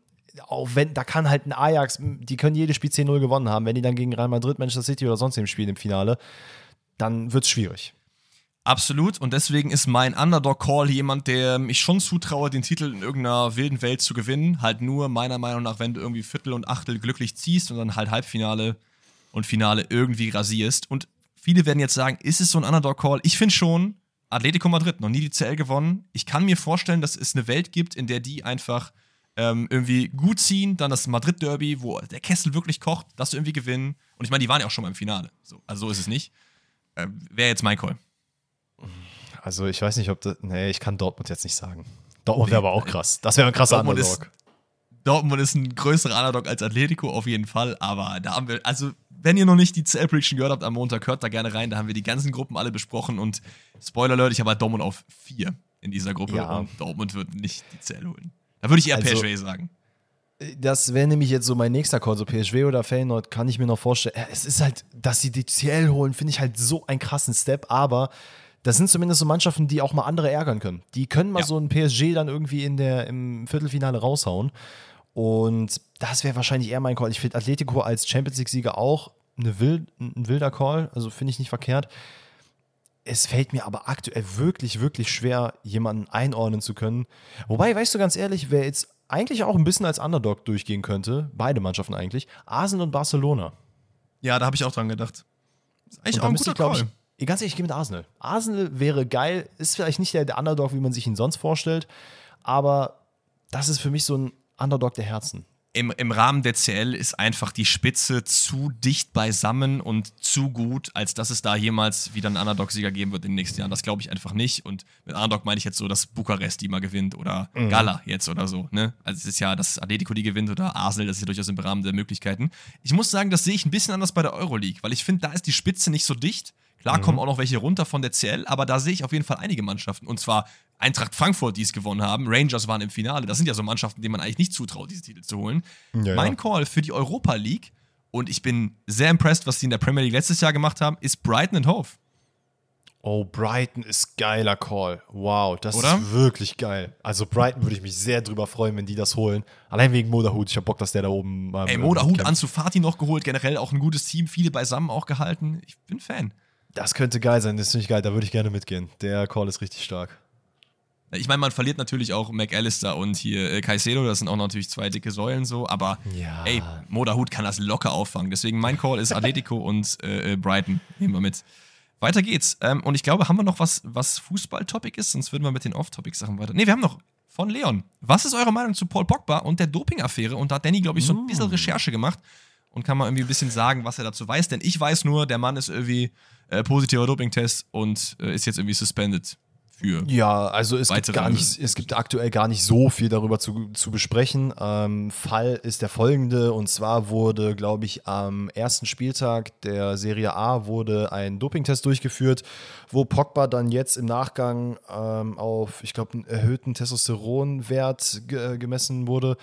auch wenn, da kann halt ein Ajax, die können jedes Spiel 10-0 gewonnen haben. Wenn die dann gegen Real Madrid, Manchester City oder sonst im Spiel im Finale, dann wird es schwierig. Absolut. Und deswegen ist mein Underdog-Call jemand, der ich schon zutraue, den Titel in irgendeiner wilden Welt zu gewinnen. Halt nur meiner Meinung nach, wenn du irgendwie Viertel und Achtel glücklich ziehst und dann halt Halbfinale und Finale irgendwie rasierst. Und viele werden jetzt sagen, ist es so ein Underdog-Call? Ich finde schon, Atletico Madrid, noch nie die CL gewonnen. Ich kann mir vorstellen, dass es eine Welt gibt, in der die einfach ähm, irgendwie gut ziehen, dann das Madrid-Derby, wo der Kessel wirklich kocht, das irgendwie gewinnen. Und ich meine, die waren ja auch schon mal im Finale. So, also so ist es nicht. Ähm, Wäre jetzt mein Call. Also ich weiß nicht, ob das. Nee, ich kann Dortmund jetzt nicht sagen. Dortmund wäre aber auch krass. Das wäre ein krasser Dortmund Underdog. Ist, Dortmund ist ein größerer Underdog als Atletico auf jeden Fall, aber da haben wir, also wenn ihr noch nicht die Prediction gehört habt am Montag, hört da gerne rein, da haben wir die ganzen Gruppen alle besprochen und Spoiler Alert, ich habe halt Dortmund auf vier in dieser Gruppe ja. und Dortmund wird nicht die CL holen. Da würde ich eher also, PSV sagen. Das wäre nämlich jetzt so mein nächster Call, so PSV oder Feyenoord, kann ich mir noch vorstellen. Es ist halt, dass sie die CL holen, finde ich halt so einen krassen Step, aber das sind zumindest so Mannschaften, die auch mal andere ärgern können. Die können mal Ja. so ein PSG dann irgendwie in der, im Viertelfinale raushauen. Und das wäre wahrscheinlich eher mein Call. Ich finde Atletico als Champions League-Sieger auch eine wild, ein wilder Call, also finde ich nicht verkehrt. Es fällt mir aber aktuell wirklich, wirklich schwer, jemanden einordnen zu können. Wobei, weißt du ganz ehrlich, wer jetzt eigentlich auch ein bisschen als Underdog durchgehen könnte, beide Mannschaften eigentlich, Arsenal und Barcelona. Ja, da habe ich auch dran gedacht. Ist eigentlich Und auch ein guter ich, Call. ich, ganz ehrlich, ich gehe mit Arsenal. Arsenal wäre geil, ist vielleicht nicht der, der Underdog, wie man sich ihn sonst vorstellt, aber das ist für mich so ein Underdog der Herzen. Im, Im Rahmen der CL ist einfach die Spitze zu dicht beisammen und zu gut, als dass es da jemals wieder einen Underdog-Sieger geben wird in den nächsten Jahren. Das glaube ich einfach nicht. Und mit Underdog meine ich jetzt so, dass Bukarest die mal gewinnt oder Gala jetzt oder so. Ne? Also es ist ja, dass Atletico die gewinnt oder Arsenal, das ist ja durchaus im Rahmen der Möglichkeiten. Ich muss sagen, das sehe ich ein bisschen anders bei der Euroleague, weil ich finde, da ist die Spitze nicht so dicht. Klar kommen auch noch welche runter von der CL, aber da sehe ich auf jeden Fall einige Mannschaften. Und zwar Eintracht Frankfurt, die es gewonnen haben. Rangers waren im Finale. Das sind ja so Mannschaften, denen man eigentlich nicht zutraut, diese Titel zu holen. Ja, mein ja. Call für die Europa League, und ich bin sehr impressed, was sie in der Premier League letztes Jahr gemacht haben, ist Brighton and Hove. Oh, Brighton ist geiler Call. Wow, das Oder? ist wirklich geil. Also Brighton würde ich mich sehr drüber freuen, wenn die das holen. Allein wegen Moderhut. Ich habe Bock, dass der da oben mal Ey, Moda Hut, Ansu Fati noch geholt, generell auch ein gutes Team, viele beisammen auch gehalten. Ich bin Fan. Das könnte geil sein, das finde ich geil. Da würde ich gerne mitgehen. Der Call ist richtig stark. Ich meine, man verliert natürlich auch McAllister und hier äh, Caicedo, das sind auch natürlich zwei dicke Säulen so, aber Ja. ey, Moda Hut kann das locker auffangen. Deswegen mein Call ist Atletico und äh, äh, Brighton. Nehmen wir mit. Weiter geht's. Ähm, und ich glaube, haben wir noch was, was Fußball-Topic ist? Sonst würden wir mit den Off-Topic-Sachen weiter. Ne, wir haben noch von Leon. Was ist eure Meinung zu Paul Pogba und der Doping-Affäre? Und da hat Danny, glaube ich, so ein bisschen Recherche gemacht und kann mal irgendwie ein bisschen sagen, was er dazu weiß. Denn ich weiß nur, der Mann ist irgendwie äh, positiver Doping-Test und äh, ist jetzt irgendwie suspended für. Ja, also es gibt, gar nicht, es gibt aktuell gar nicht so viel darüber zu, zu besprechen. Ähm, Fall ist der folgende und zwar wurde, glaube ich, am ersten Spieltag der Serie A wurde ein Dopingtest durchgeführt, wo Pogba dann jetzt im Nachgang ähm, auf, ich glaube, einen erhöhten Testosteronwert ge gemessen wurde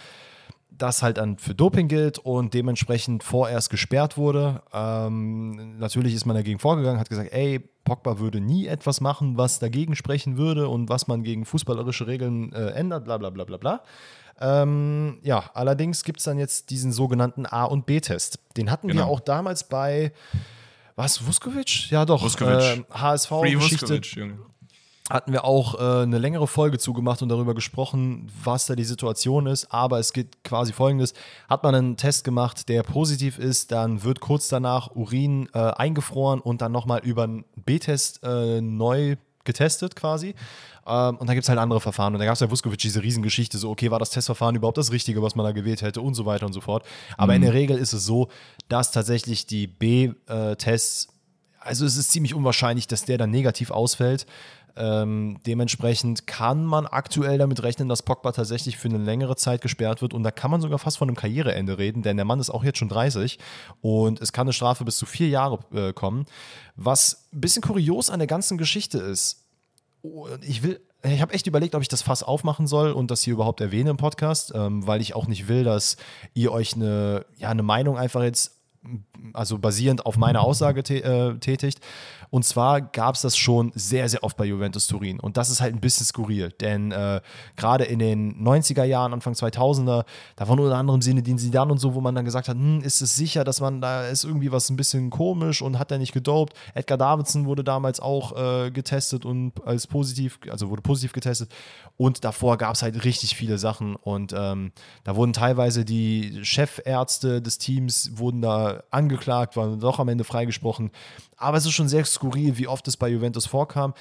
das halt dann für Doping gilt und dementsprechend vorerst gesperrt wurde. Ähm, natürlich ist man dagegen vorgegangen, hat gesagt, ey, Pogba würde nie etwas machen, was dagegen sprechen würde und was man gegen fußballerische Regeln äh, ändert, bla bla bla bla bla. Ähm, ja, allerdings gibt es dann jetzt diesen sogenannten A- und B-Test. Den hatten wir Genau. auch damals bei, was, Vuskovic? Ja doch, Vuskovic. Äh, HSV-Geschichte. Hatten wir auch äh, eine längere Folge zugemacht und darüber gesprochen, was da die Situation ist. Aber es geht quasi folgendes: Hat man einen Test gemacht, der positiv ist, dann wird kurz danach Urin äh, eingefroren und dann nochmal über einen B-Test äh, neu getestet quasi. Ähm, und dann gibt es halt andere Verfahren. Und da gab es bei Vuskovic diese Riesengeschichte, so, okay, war das Testverfahren überhaupt das Richtige, was man da gewählt hätte und so weiter und so fort. Aber in der Regel ist es so, dass tatsächlich die B-Tests also es ist ziemlich unwahrscheinlich, dass der dann negativ ausfällt. Ähm, dementsprechend kann man aktuell damit rechnen, dass Pogba tatsächlich für eine längere Zeit gesperrt wird und da kann man sogar fast von einem Karriereende reden, denn der Mann ist auch jetzt schon 30 und es kann eine Strafe bis zu vier Jahre äh, kommen. Was ein bisschen kurios an der ganzen Geschichte ist, und ich will, ich habe echt überlegt, ob ich das Fass aufmachen soll und das hier überhaupt erwähne im Podcast, ähm, weil ich auch nicht will, dass ihr euch eine, ja, eine Meinung einfach jetzt also basierend auf meiner Aussage äh, tätigt. Und zwar gab es das schon sehr, sehr oft bei Juventus Turin. Und das ist halt ein bisschen skurril, denn äh, gerade in den 90er Jahren, Anfang 2000er, da war unter anderem Sinne Zidane und so, wo man dann gesagt hat, hm, ist es sicher, dass man da ist irgendwie was ein bisschen komisch und hat er nicht gedopt. Edgar Davidson wurde damals auch äh, getestet und als positiv, also wurde positiv getestet. Und davor gab es halt richtig viele Sachen und ähm, da wurden teilweise die Chefärzte des Teams wurden da angeklagt, waren doch am Ende freigesprochen. Aber es ist schon sehr skurril, wie oft es bei Juventus vorkam.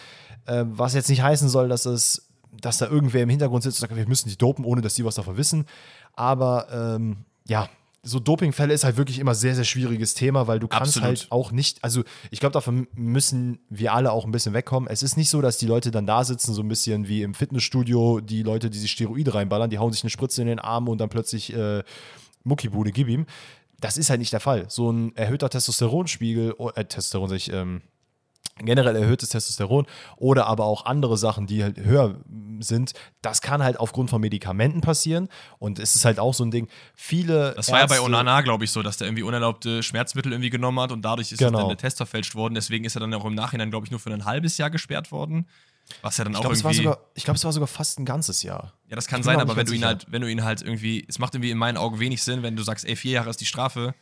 Äh, was jetzt nicht heißen soll, dass es, dass da irgendwer im Hintergrund sitzt und sagt, wir müssen die dopen, ohne dass die was davon wissen. Aber ähm, ja, so Dopingfälle ist halt wirklich immer sehr, sehr schwieriges Thema, weil du kannst Absolut. halt auch nicht, also ich glaube, davon müssen wir alle auch ein bisschen wegkommen. Es ist nicht so, dass die Leute dann da sitzen, so ein bisschen wie im Fitnessstudio, die Leute, die sich Steroide reinballern, die hauen sich eine Spritze in den Arm und dann plötzlich äh, Muckibude, gib ihm. Das ist halt nicht der Fall. So ein erhöhter Testosteronspiegel, äh, Testosteron, sag ich, ähm, generell erhöhtes Testosteron oder aber auch andere Sachen, die halt höher sind, das kann halt aufgrund von Medikamenten passieren und es ist halt auch so ein Ding, viele Das war ja bei Onana, glaube ich, so, dass der irgendwie unerlaubte Schmerzmittel irgendwie genommen hat und dadurch ist Genau. dann der Test verfälscht worden, deswegen ist er dann auch im Nachhinein, glaube ich, nur für ein halbes Jahr gesperrt worden, was ja dann ich auch glaube, es, war irgendwie... sogar- ich glaub, es war sogar fast ein ganzes Jahr. Ja, das kann sein, aber wenn du ihn sicher. halt, wenn du ihn halt irgendwie, es macht irgendwie in meinen Augen wenig Sinn, wenn du sagst, ey, vier Jahre ist die Strafe.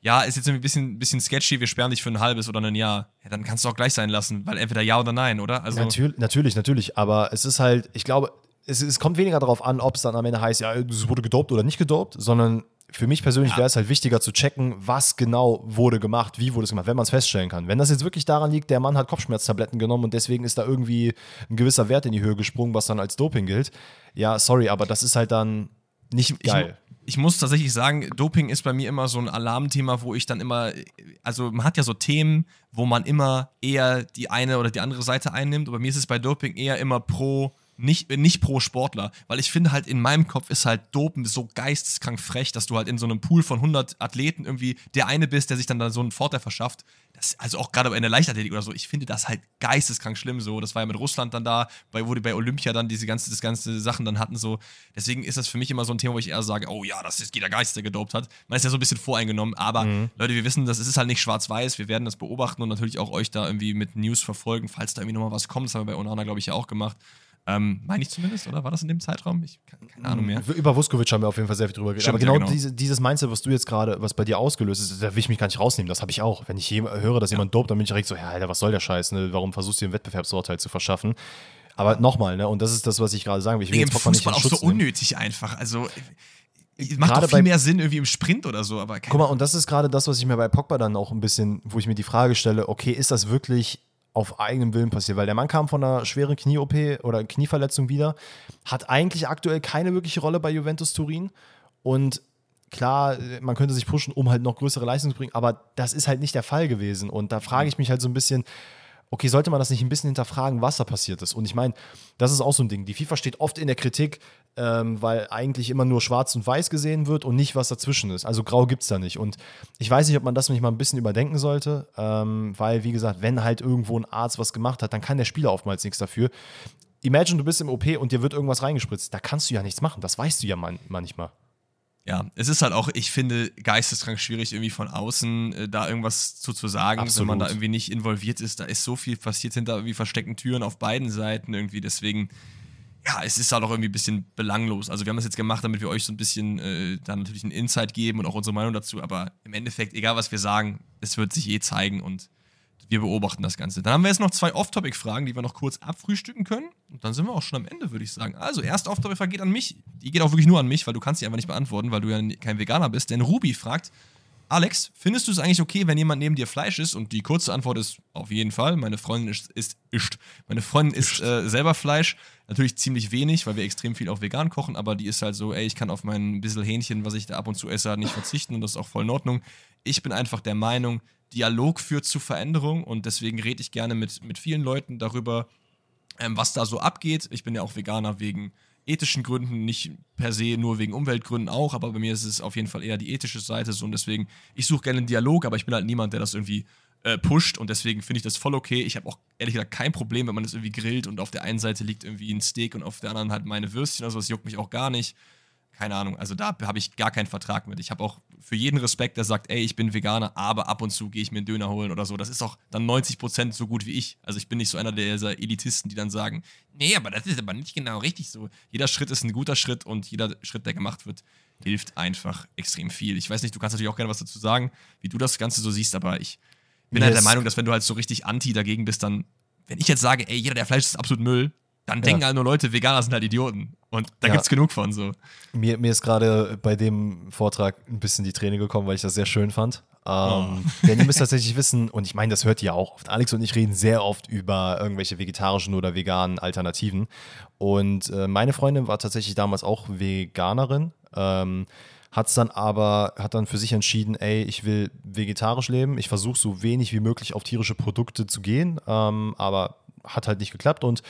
Ja, ist jetzt irgendwie ein bisschen, bisschen sketchy, wir sperren dich für ein halbes oder ein Jahr. Ja, dann kannst du auch gleich sein lassen, weil entweder ja oder nein, oder? Also, Natürlich, natürlich, natürlich, aber es ist halt, ich glaube, es, es kommt weniger darauf an, ob es dann am Ende heißt, ja, es wurde gedopt oder nicht gedopt, sondern für mich persönlich wäre es halt wichtiger zu checken, was genau wurde gemacht, wie wurde es gemacht, wenn man es feststellen kann. Wenn das jetzt wirklich daran liegt, der Mann hat Kopfschmerztabletten genommen und deswegen ist da irgendwie ein gewisser Wert in die Höhe gesprungen, was dann als Doping gilt, ja, sorry, aber das ist halt dann nicht geil. Ich, ich muss tatsächlich sagen, Doping ist bei mir immer so ein Alarmthema, wo ich dann immer, also man hat ja so Themen, wo man immer eher die eine oder die andere Seite einnimmt. Und bei mir ist es bei Doping eher immer pro, nicht, nicht pro Sportler. Weil ich finde halt in meinem Kopf ist halt Dopen so geisteskrank frech, dass du halt in so einem Pool von 100 Athleten irgendwie der eine bist, der sich dann da so einen Vorteil verschafft. Das, also auch gerade in der Leichtathletik oder so, ich finde das halt geisteskrank schlimm so. Das war ja mit Russland dann da, bei, wo die bei Olympia dann diese ganze, das ganze Sachen dann hatten so. Deswegen ist das für mich immer so ein Thema, wo ich eher sage, oh ja, das ist jeder Geist, der gedopt hat. Man ist ja so ein bisschen voreingenommen, aber Leute, wir wissen, das ist halt nicht schwarz-weiß. Wir werden das beobachten und natürlich auch euch da irgendwie mit News verfolgen, falls da irgendwie nochmal was kommt. Das haben wir bei Onana, glaube ich, ja auch gemacht. Ähm, meine ich zumindest, oder? War das in dem Zeitraum? Ich keine, keine Ahnung mehr. Über Vuskovic haben wir auf jeden Fall sehr viel drüber geredet. Aber genau, ja, genau. Diese, dieses Mindset, was du jetzt gerade, was bei dir ausgelöst ist, da will ich mich gar nicht rausnehmen. Das habe ich auch. Wenn ich höre, dass jemand dopt, dann bin ich direkt so, ja, Alter, was soll der Scheiß? Ne? Warum versuchst du dir einen Wettbewerbsvorteil zu verschaffen? Aber nochmal, ne? und das ist das, was ich gerade sagen will. Ich will Im jetzt nicht Fußball in auch so nehmen. unnötig einfach. Also, äh, macht Gerade doch viel mehr Sinn irgendwie im Sprint oder so, aber keine Guck mal, und das ist gerade das, was ich mir bei Pogba dann auch ein bisschen, wo ich mir die Frage stelle, okay, ist das wirklich auf eigenem Willen passiert? Weil der Mann kam von einer schweren Knie-OP oder Knieverletzung wieder, hat eigentlich aktuell keine wirkliche Rolle bei Juventus Turin und klar, man könnte sich pushen, um halt noch größere Leistungen zu bringen, aber das ist halt nicht der Fall gewesen und da frage ich mich halt so ein bisschen, okay, sollte man das nicht ein bisschen hinterfragen, was da passiert ist? Und ich meine, das ist auch so ein Ding. Die FIFA steht oft in der Kritik, ähm, weil eigentlich immer nur schwarz und weiß gesehen wird und nicht, was dazwischen ist. Also grau gibt es da nicht. Und ich weiß nicht, ob man das nicht mal ein bisschen überdenken sollte, ähm, weil, wie gesagt, wenn halt irgendwo ein Arzt was gemacht hat, dann kann der Spieler oftmals nichts dafür. Imagine, du bist im OP und dir wird irgendwas reingespritzt. Da kannst du ja nichts machen. Das weißt du ja man manchmal. Ja, es ist halt auch, ich finde, geisteskrank schwierig, irgendwie von außen äh, da irgendwas zu, zu sagen, wenn Absolut. man da irgendwie nicht involviert ist. Da ist so viel passiert hinter irgendwie versteckten Türen auf beiden Seiten irgendwie. Deswegen, ja, es ist halt auch irgendwie ein bisschen belanglos. Also wir haben das jetzt gemacht, damit wir euch so ein bisschen äh, da natürlich einen Insight geben und auch unsere Meinung dazu. Aber im Endeffekt, egal was wir sagen, es wird sich eh zeigen und wir beobachten das Ganze. Dann haben wir jetzt noch zwei Off-Topic-Fragen, die wir noch kurz abfrühstücken können. Und dann sind wir auch schon am Ende, würde ich sagen. Also, erste Off-Topic-Frage geht an mich. Die geht auch wirklich nur an mich, weil du kannst sie einfach nicht beantworten, weil du ja kein Veganer bist. Denn Ruby fragt, Alex, findest du es eigentlich okay, wenn jemand neben dir Fleisch isst? Und die kurze Antwort ist auf jeden Fall. Meine Freundin ist, ist, isst. Meine Freundin isst äh, selber Fleisch. Natürlich ziemlich wenig, weil wir extrem viel auch vegan kochen, aber die ist halt so, ey, ich kann auf mein bisschen Hähnchen, was ich da ab und zu esse, halt nicht verzichten und das ist auch voll in Ordnung. Ich bin einfach der Meinung, Dialog führt zu Veränderung und deswegen rede ich gerne mit, mit vielen Leuten darüber, ähm, was da so abgeht. Ich bin ja auch Veganer wegen ethischen Gründen, nicht per se nur wegen Umweltgründen auch, aber bei mir ist es auf jeden Fall eher die ethische Seite so und deswegen, ich suche gerne einen Dialog, aber ich bin halt niemand, der das irgendwie äh, pusht und deswegen finde ich das voll okay. Ich habe auch ehrlich gesagt kein Problem, wenn man das irgendwie grillt und auf der einen Seite liegt irgendwie ein Steak und auf der anderen halt meine Würstchen, also das juckt mich auch gar nicht. Keine Ahnung, also da habe ich gar keinen Vertrag mit. Ich habe auch für jeden Respekt, der sagt, ey, ich bin Veganer, aber ab und zu gehe ich mir einen Döner holen oder so. Das ist auch dann 90% so gut wie ich. Also ich bin nicht so einer dieser Elitisten, die dann sagen, nee, aber das ist aber nicht genau richtig so. Jeder Schritt ist ein guter Schritt und jeder Schritt, der gemacht wird, hilft einfach extrem viel. Ich weiß nicht, du kannst natürlich auch gerne was dazu sagen, wie du das Ganze so siehst, aber ich bin halt der Yes. Meinung, dass wenn du halt so richtig anti dagegen bist, dann, wenn ich jetzt sage, ey, jeder, der Fleisch ist absolut Müll, dann denken halt nur Leute, Veganer sind halt Idioten. Und da Ja. gibt's genug von so. Mir, mir ist gerade bei dem Vortrag ein bisschen die Träne gekommen, weil ich das sehr schön fand. Oh. Ähm, Denn ihr müsst tatsächlich wissen, und ich meine, das hört ihr auch oft. Alex und ich reden sehr oft über irgendwelche vegetarischen oder veganen Alternativen. Und äh, meine Freundin war tatsächlich damals auch Veganerin. Ähm, hat dann aber, hat dann für sich entschieden, ey, ich will vegetarisch leben. Ich versuche so wenig wie möglich auf tierische Produkte zu gehen, ähm, aber hat halt nicht geklappt. Und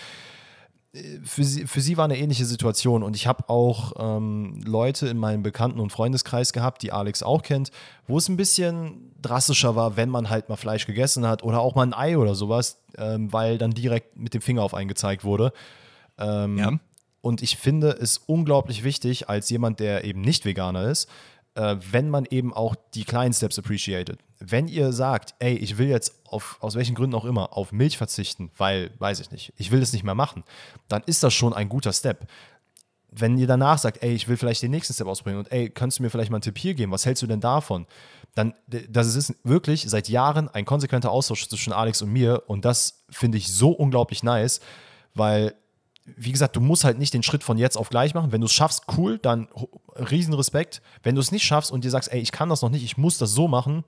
für sie, für sie war eine ähnliche Situation und ich habe auch ähm, Leute in meinem Bekannten- und Freundeskreis gehabt, die Alex auch kennt, wo es ein bisschen drastischer war, wenn man halt mal Fleisch gegessen hat oder auch mal ein Ei oder sowas, ähm, weil dann direkt mit dem Finger auf einen gezeigt wurde. Ähm, Ja. Und ich finde es unglaublich wichtig, als jemand, der eben nicht Veganer ist, äh, wenn man eben auch die kleinen Steps appreciated. Wenn ihr sagt, ey, ich will jetzt auf, aus welchen Gründen auch immer auf Milch verzichten, weil, weiß ich nicht, ich will das nicht mehr machen, dann ist das schon ein guter Step. Wenn ihr danach sagt, ey, ich will vielleicht den nächsten Step ausprobieren und ey, kannst du mir vielleicht mal einen Tipp hier geben, was hältst du denn davon? Dann, das ist wirklich seit Jahren ein konsequenter Austausch zwischen Alex und mir und das finde ich so unglaublich nice, weil wie gesagt, du musst halt nicht den Schritt von jetzt auf gleich machen. Wenn du es schaffst, cool, dann ho- riesen Respekt. Wenn du es nicht schaffst und dir sagst, ey, ich kann das noch nicht, ich muss das so machen,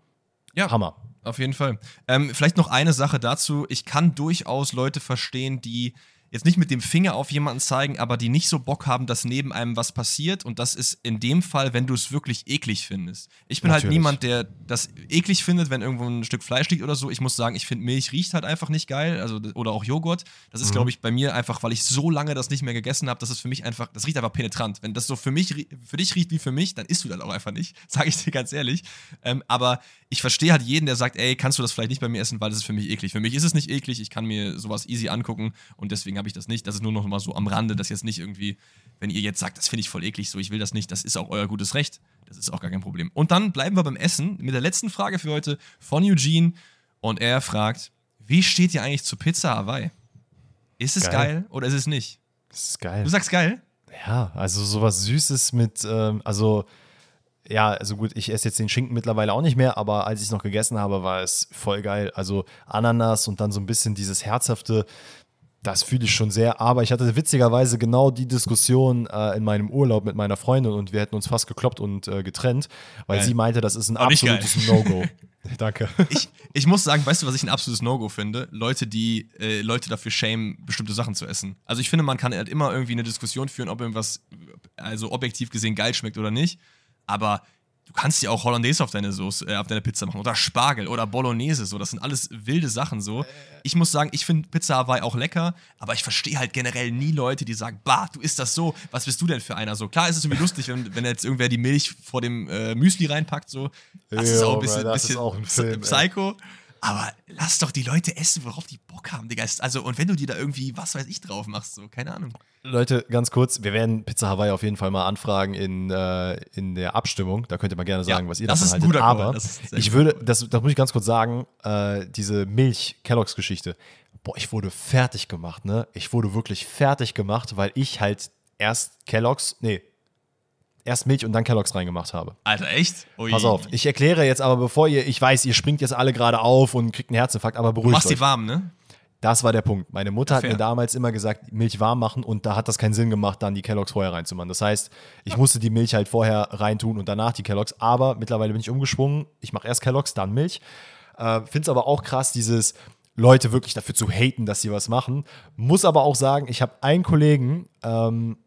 Ja. Hammer. Auf jeden Fall. Ähm, vielleicht noch eine Sache dazu. Ich kann durchaus Leute verstehen, die jetzt nicht mit dem Finger auf jemanden zeigen, aber die nicht so Bock haben, dass neben einem was passiert. Und das ist in dem Fall, wenn du es wirklich eklig findest. Ich bin halt Natürlich. niemand, der das eklig findet, wenn irgendwo ein Stück Fleisch liegt oder so. Ich muss sagen, ich finde Milch riecht halt einfach nicht geil. Also, oder auch Joghurt. Das ist, glaube ich, bei mir einfach, weil ich so lange das nicht mehr gegessen habe, das ist für mich einfach, das riecht einfach penetrant. Wenn das so für mich, für dich riecht wie für mich, dann isst du das auch einfach nicht. Sage ich dir ganz ehrlich. Ähm, aber ich verstehe halt jeden, der sagt, ey, kannst du das vielleicht nicht bei mir essen, weil das ist für mich eklig. Für mich ist es nicht eklig, ich kann mir sowas easy angucken und deswegen habe ich das nicht. Das ist nur noch mal so am Rande, dass jetzt nicht irgendwie, wenn ihr jetzt sagt, das finde ich voll eklig, so ich will das nicht, das ist auch euer gutes Recht. Das ist auch gar kein Problem. Und dann bleiben wir beim Essen mit der letzten Frage für heute von Eugene und er fragt, wie steht ihr eigentlich zu Pizza Hawaii? Ist es geil, Geil. oder ist es nicht? Das ist geil. Du sagst geil? Ja, also sowas Süßes mit, ähm, also ja, also gut, ich esse jetzt den Schinken mittlerweile auch nicht mehr, aber als ich es noch gegessen habe, war es voll geil. Also Ananas und dann so ein bisschen dieses herzhafte, das fühle ich schon sehr. Aber ich hatte witzigerweise genau die Diskussion äh, in meinem Urlaub mit meiner Freundin und wir hätten uns fast gekloppt und äh, getrennt, weil Geil. sie meinte, das ist ein geil. absolutes No-Go. Danke. ich, ich muss sagen, weißt du, was ich ein absolutes No-Go finde? Leute, die äh, Leute dafür schämen, bestimmte Sachen zu essen. Also ich finde, man kann halt immer irgendwie eine Diskussion führen, ob irgendwas, also objektiv gesehen, geil schmeckt oder nicht. Aber du kannst ja auch Hollandaise auf deine Soße, äh, auf deine Pizza machen oder Spargel oder Bolognese. So, das sind alles wilde Sachen so. Ich muss sagen, ich finde Pizza Hawaii auch lecker, aber ich verstehe halt generell nie Leute, die sagen, bah, du isst das so. Was bist du denn für einer? So klar ist es irgendwie lustig, wenn, wenn jetzt irgendwer die Milch vor dem äh, Müsli reinpackt. So, das ist Jo, auch ein Bro, bisschen, ist bisschen auch ein Film, ey. Aber lass doch die Leute essen, worauf die Bock haben, Digga. Also, und wenn du dir da irgendwie, was weiß ich, drauf machst, so, keine Ahnung. Leute, ganz kurz, wir werden Pizza Hawaii auf jeden Fall mal anfragen in, äh, in der Abstimmung. Da könnt ihr mal gerne sagen, Ja, was ihr das davon haltet. Aber Das ist sehr ich würde, das, das muss ich ganz kurz sagen, äh, diese Milch-Kelloggs-Geschichte. Boah, ich wurde fertig gemacht, ne? Ich wurde wirklich fertig gemacht, weil ich halt erst Kelloggs, nee, erst Milch und dann Kelloggs reingemacht habe. Alter, echt? Ui. Pass auf, ich erkläre jetzt aber, bevor ihr, ich weiß, ihr springt jetzt alle gerade auf und kriegt einen Herzinfarkt, aber Du beruhigt machst euch. die warm, ne? Das war der Punkt. Meine Mutter hat Fair. mir damals immer gesagt, Milch warm machen und da hat das keinen Sinn gemacht, dann die Kelloggs vorher reinzumachen. Das heißt, ich musste die Milch halt vorher reintun und danach die Kelloggs. Aber mittlerweile bin ich umgeschwungen. Ich mache erst Kelloggs, dann Milch. Äh, Finde es aber auch krass, dieses Leute wirklich dafür zu haten, dass sie was machen. Muss aber auch sagen, ich habe einen Kollegen, ähm,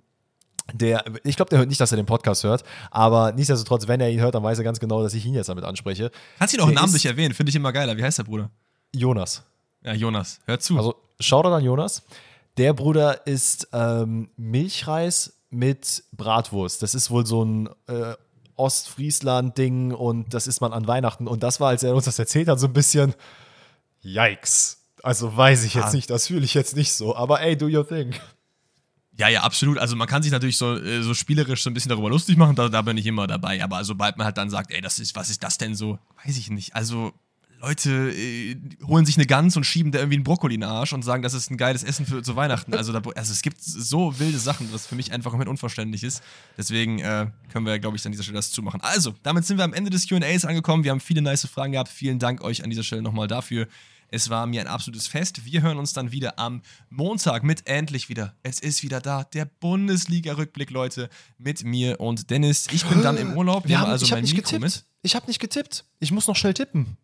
der, ich glaube, der hört nicht, dass er den Podcast hört, aber nichtsdestotrotz, wenn er ihn hört, dann weiß er ganz genau, dass ich ihn jetzt damit anspreche. Kannst du ihn auch namentlich ist- erwähnen, finde ich immer geiler. Wie heißt der Bruder? Jonas. Ja, Jonas. Hör zu. Also Shoutout an Jonas. Der Bruder isst ähm, Milchreis mit Bratwurst. Das ist wohl so ein äh, Ostfriesland-Ding und das isst man an Weihnachten. Und das war, als er uns das erzählt hat, so ein bisschen Yikes. Also weiß ich jetzt Ah. nicht, das fühle ich jetzt nicht so. Aber ey, do your thing. Ja, ja, absolut. Also man kann sich natürlich so, äh, so spielerisch so ein bisschen darüber lustig machen, da, da bin ich immer dabei. Aber sobald man halt dann sagt, ey, das ist, was ist das denn so? Weiß ich nicht. Also Leute äh, holen sich eine Gans und schieben da irgendwie einen Brokkoli in den Arsch und sagen, das ist ein geiles Essen für zu Weihnachten. Also, da, also es gibt so wilde Sachen, was für mich einfach komplett unverständlich ist. Deswegen äh, können wir, glaube ich, an dieser Stelle das zumachen. Also, damit sind wir am Ende des QAs angekommen. Wir haben viele nice Fragen gehabt. Vielen Dank euch an dieser Stelle nochmal dafür. Es war mir ein absolutes Fest. Wir hören uns dann wieder am Montag mit endlich wieder. Es ist wieder da, der Bundesliga-Rückblick, Leute, mit mir und Dennis. Ich bin dann im Urlaub. Wir nehme haben, also ich habe mein nicht Mikro getippt. Ich habe nicht getippt. Ich muss noch schnell tippen.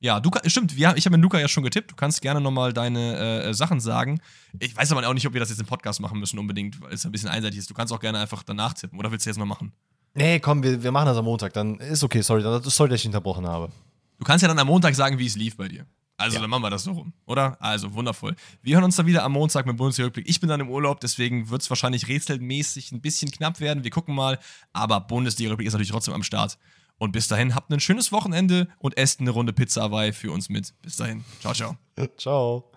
Ja, du, stimmt, wir, ich habe mit Luca ja schon getippt. Du kannst gerne nochmal deine äh, Sachen sagen. Ich weiß aber auch nicht, ob wir das jetzt im Podcast machen müssen unbedingt, weil es ein bisschen einseitig ist. Du kannst auch gerne einfach danach tippen. Oder willst du jetzt noch machen? Nee, komm, wir, wir machen das am Montag. Dann ist okay, sorry, sorry, dass ich unterbrochen habe. Du kannst ja dann am Montag sagen, wie es lief bei dir. Also Ja. dann machen wir das so rum, oder? Also wundervoll. Wir hören uns dann wieder am Montag mit Bundesliga-Rückblick. Ich bin dann im Urlaub, deswegen wird es wahrscheinlich rätselmäßig ein bisschen knapp werden. Wir gucken mal. Aber Bundesliga-Rückblick ist natürlich trotzdem am Start. Und bis dahin, habt ein schönes Wochenende und esst eine Runde Pizza Hawaii für uns mit. Bis dahin. Ciao, ciao. Ciao.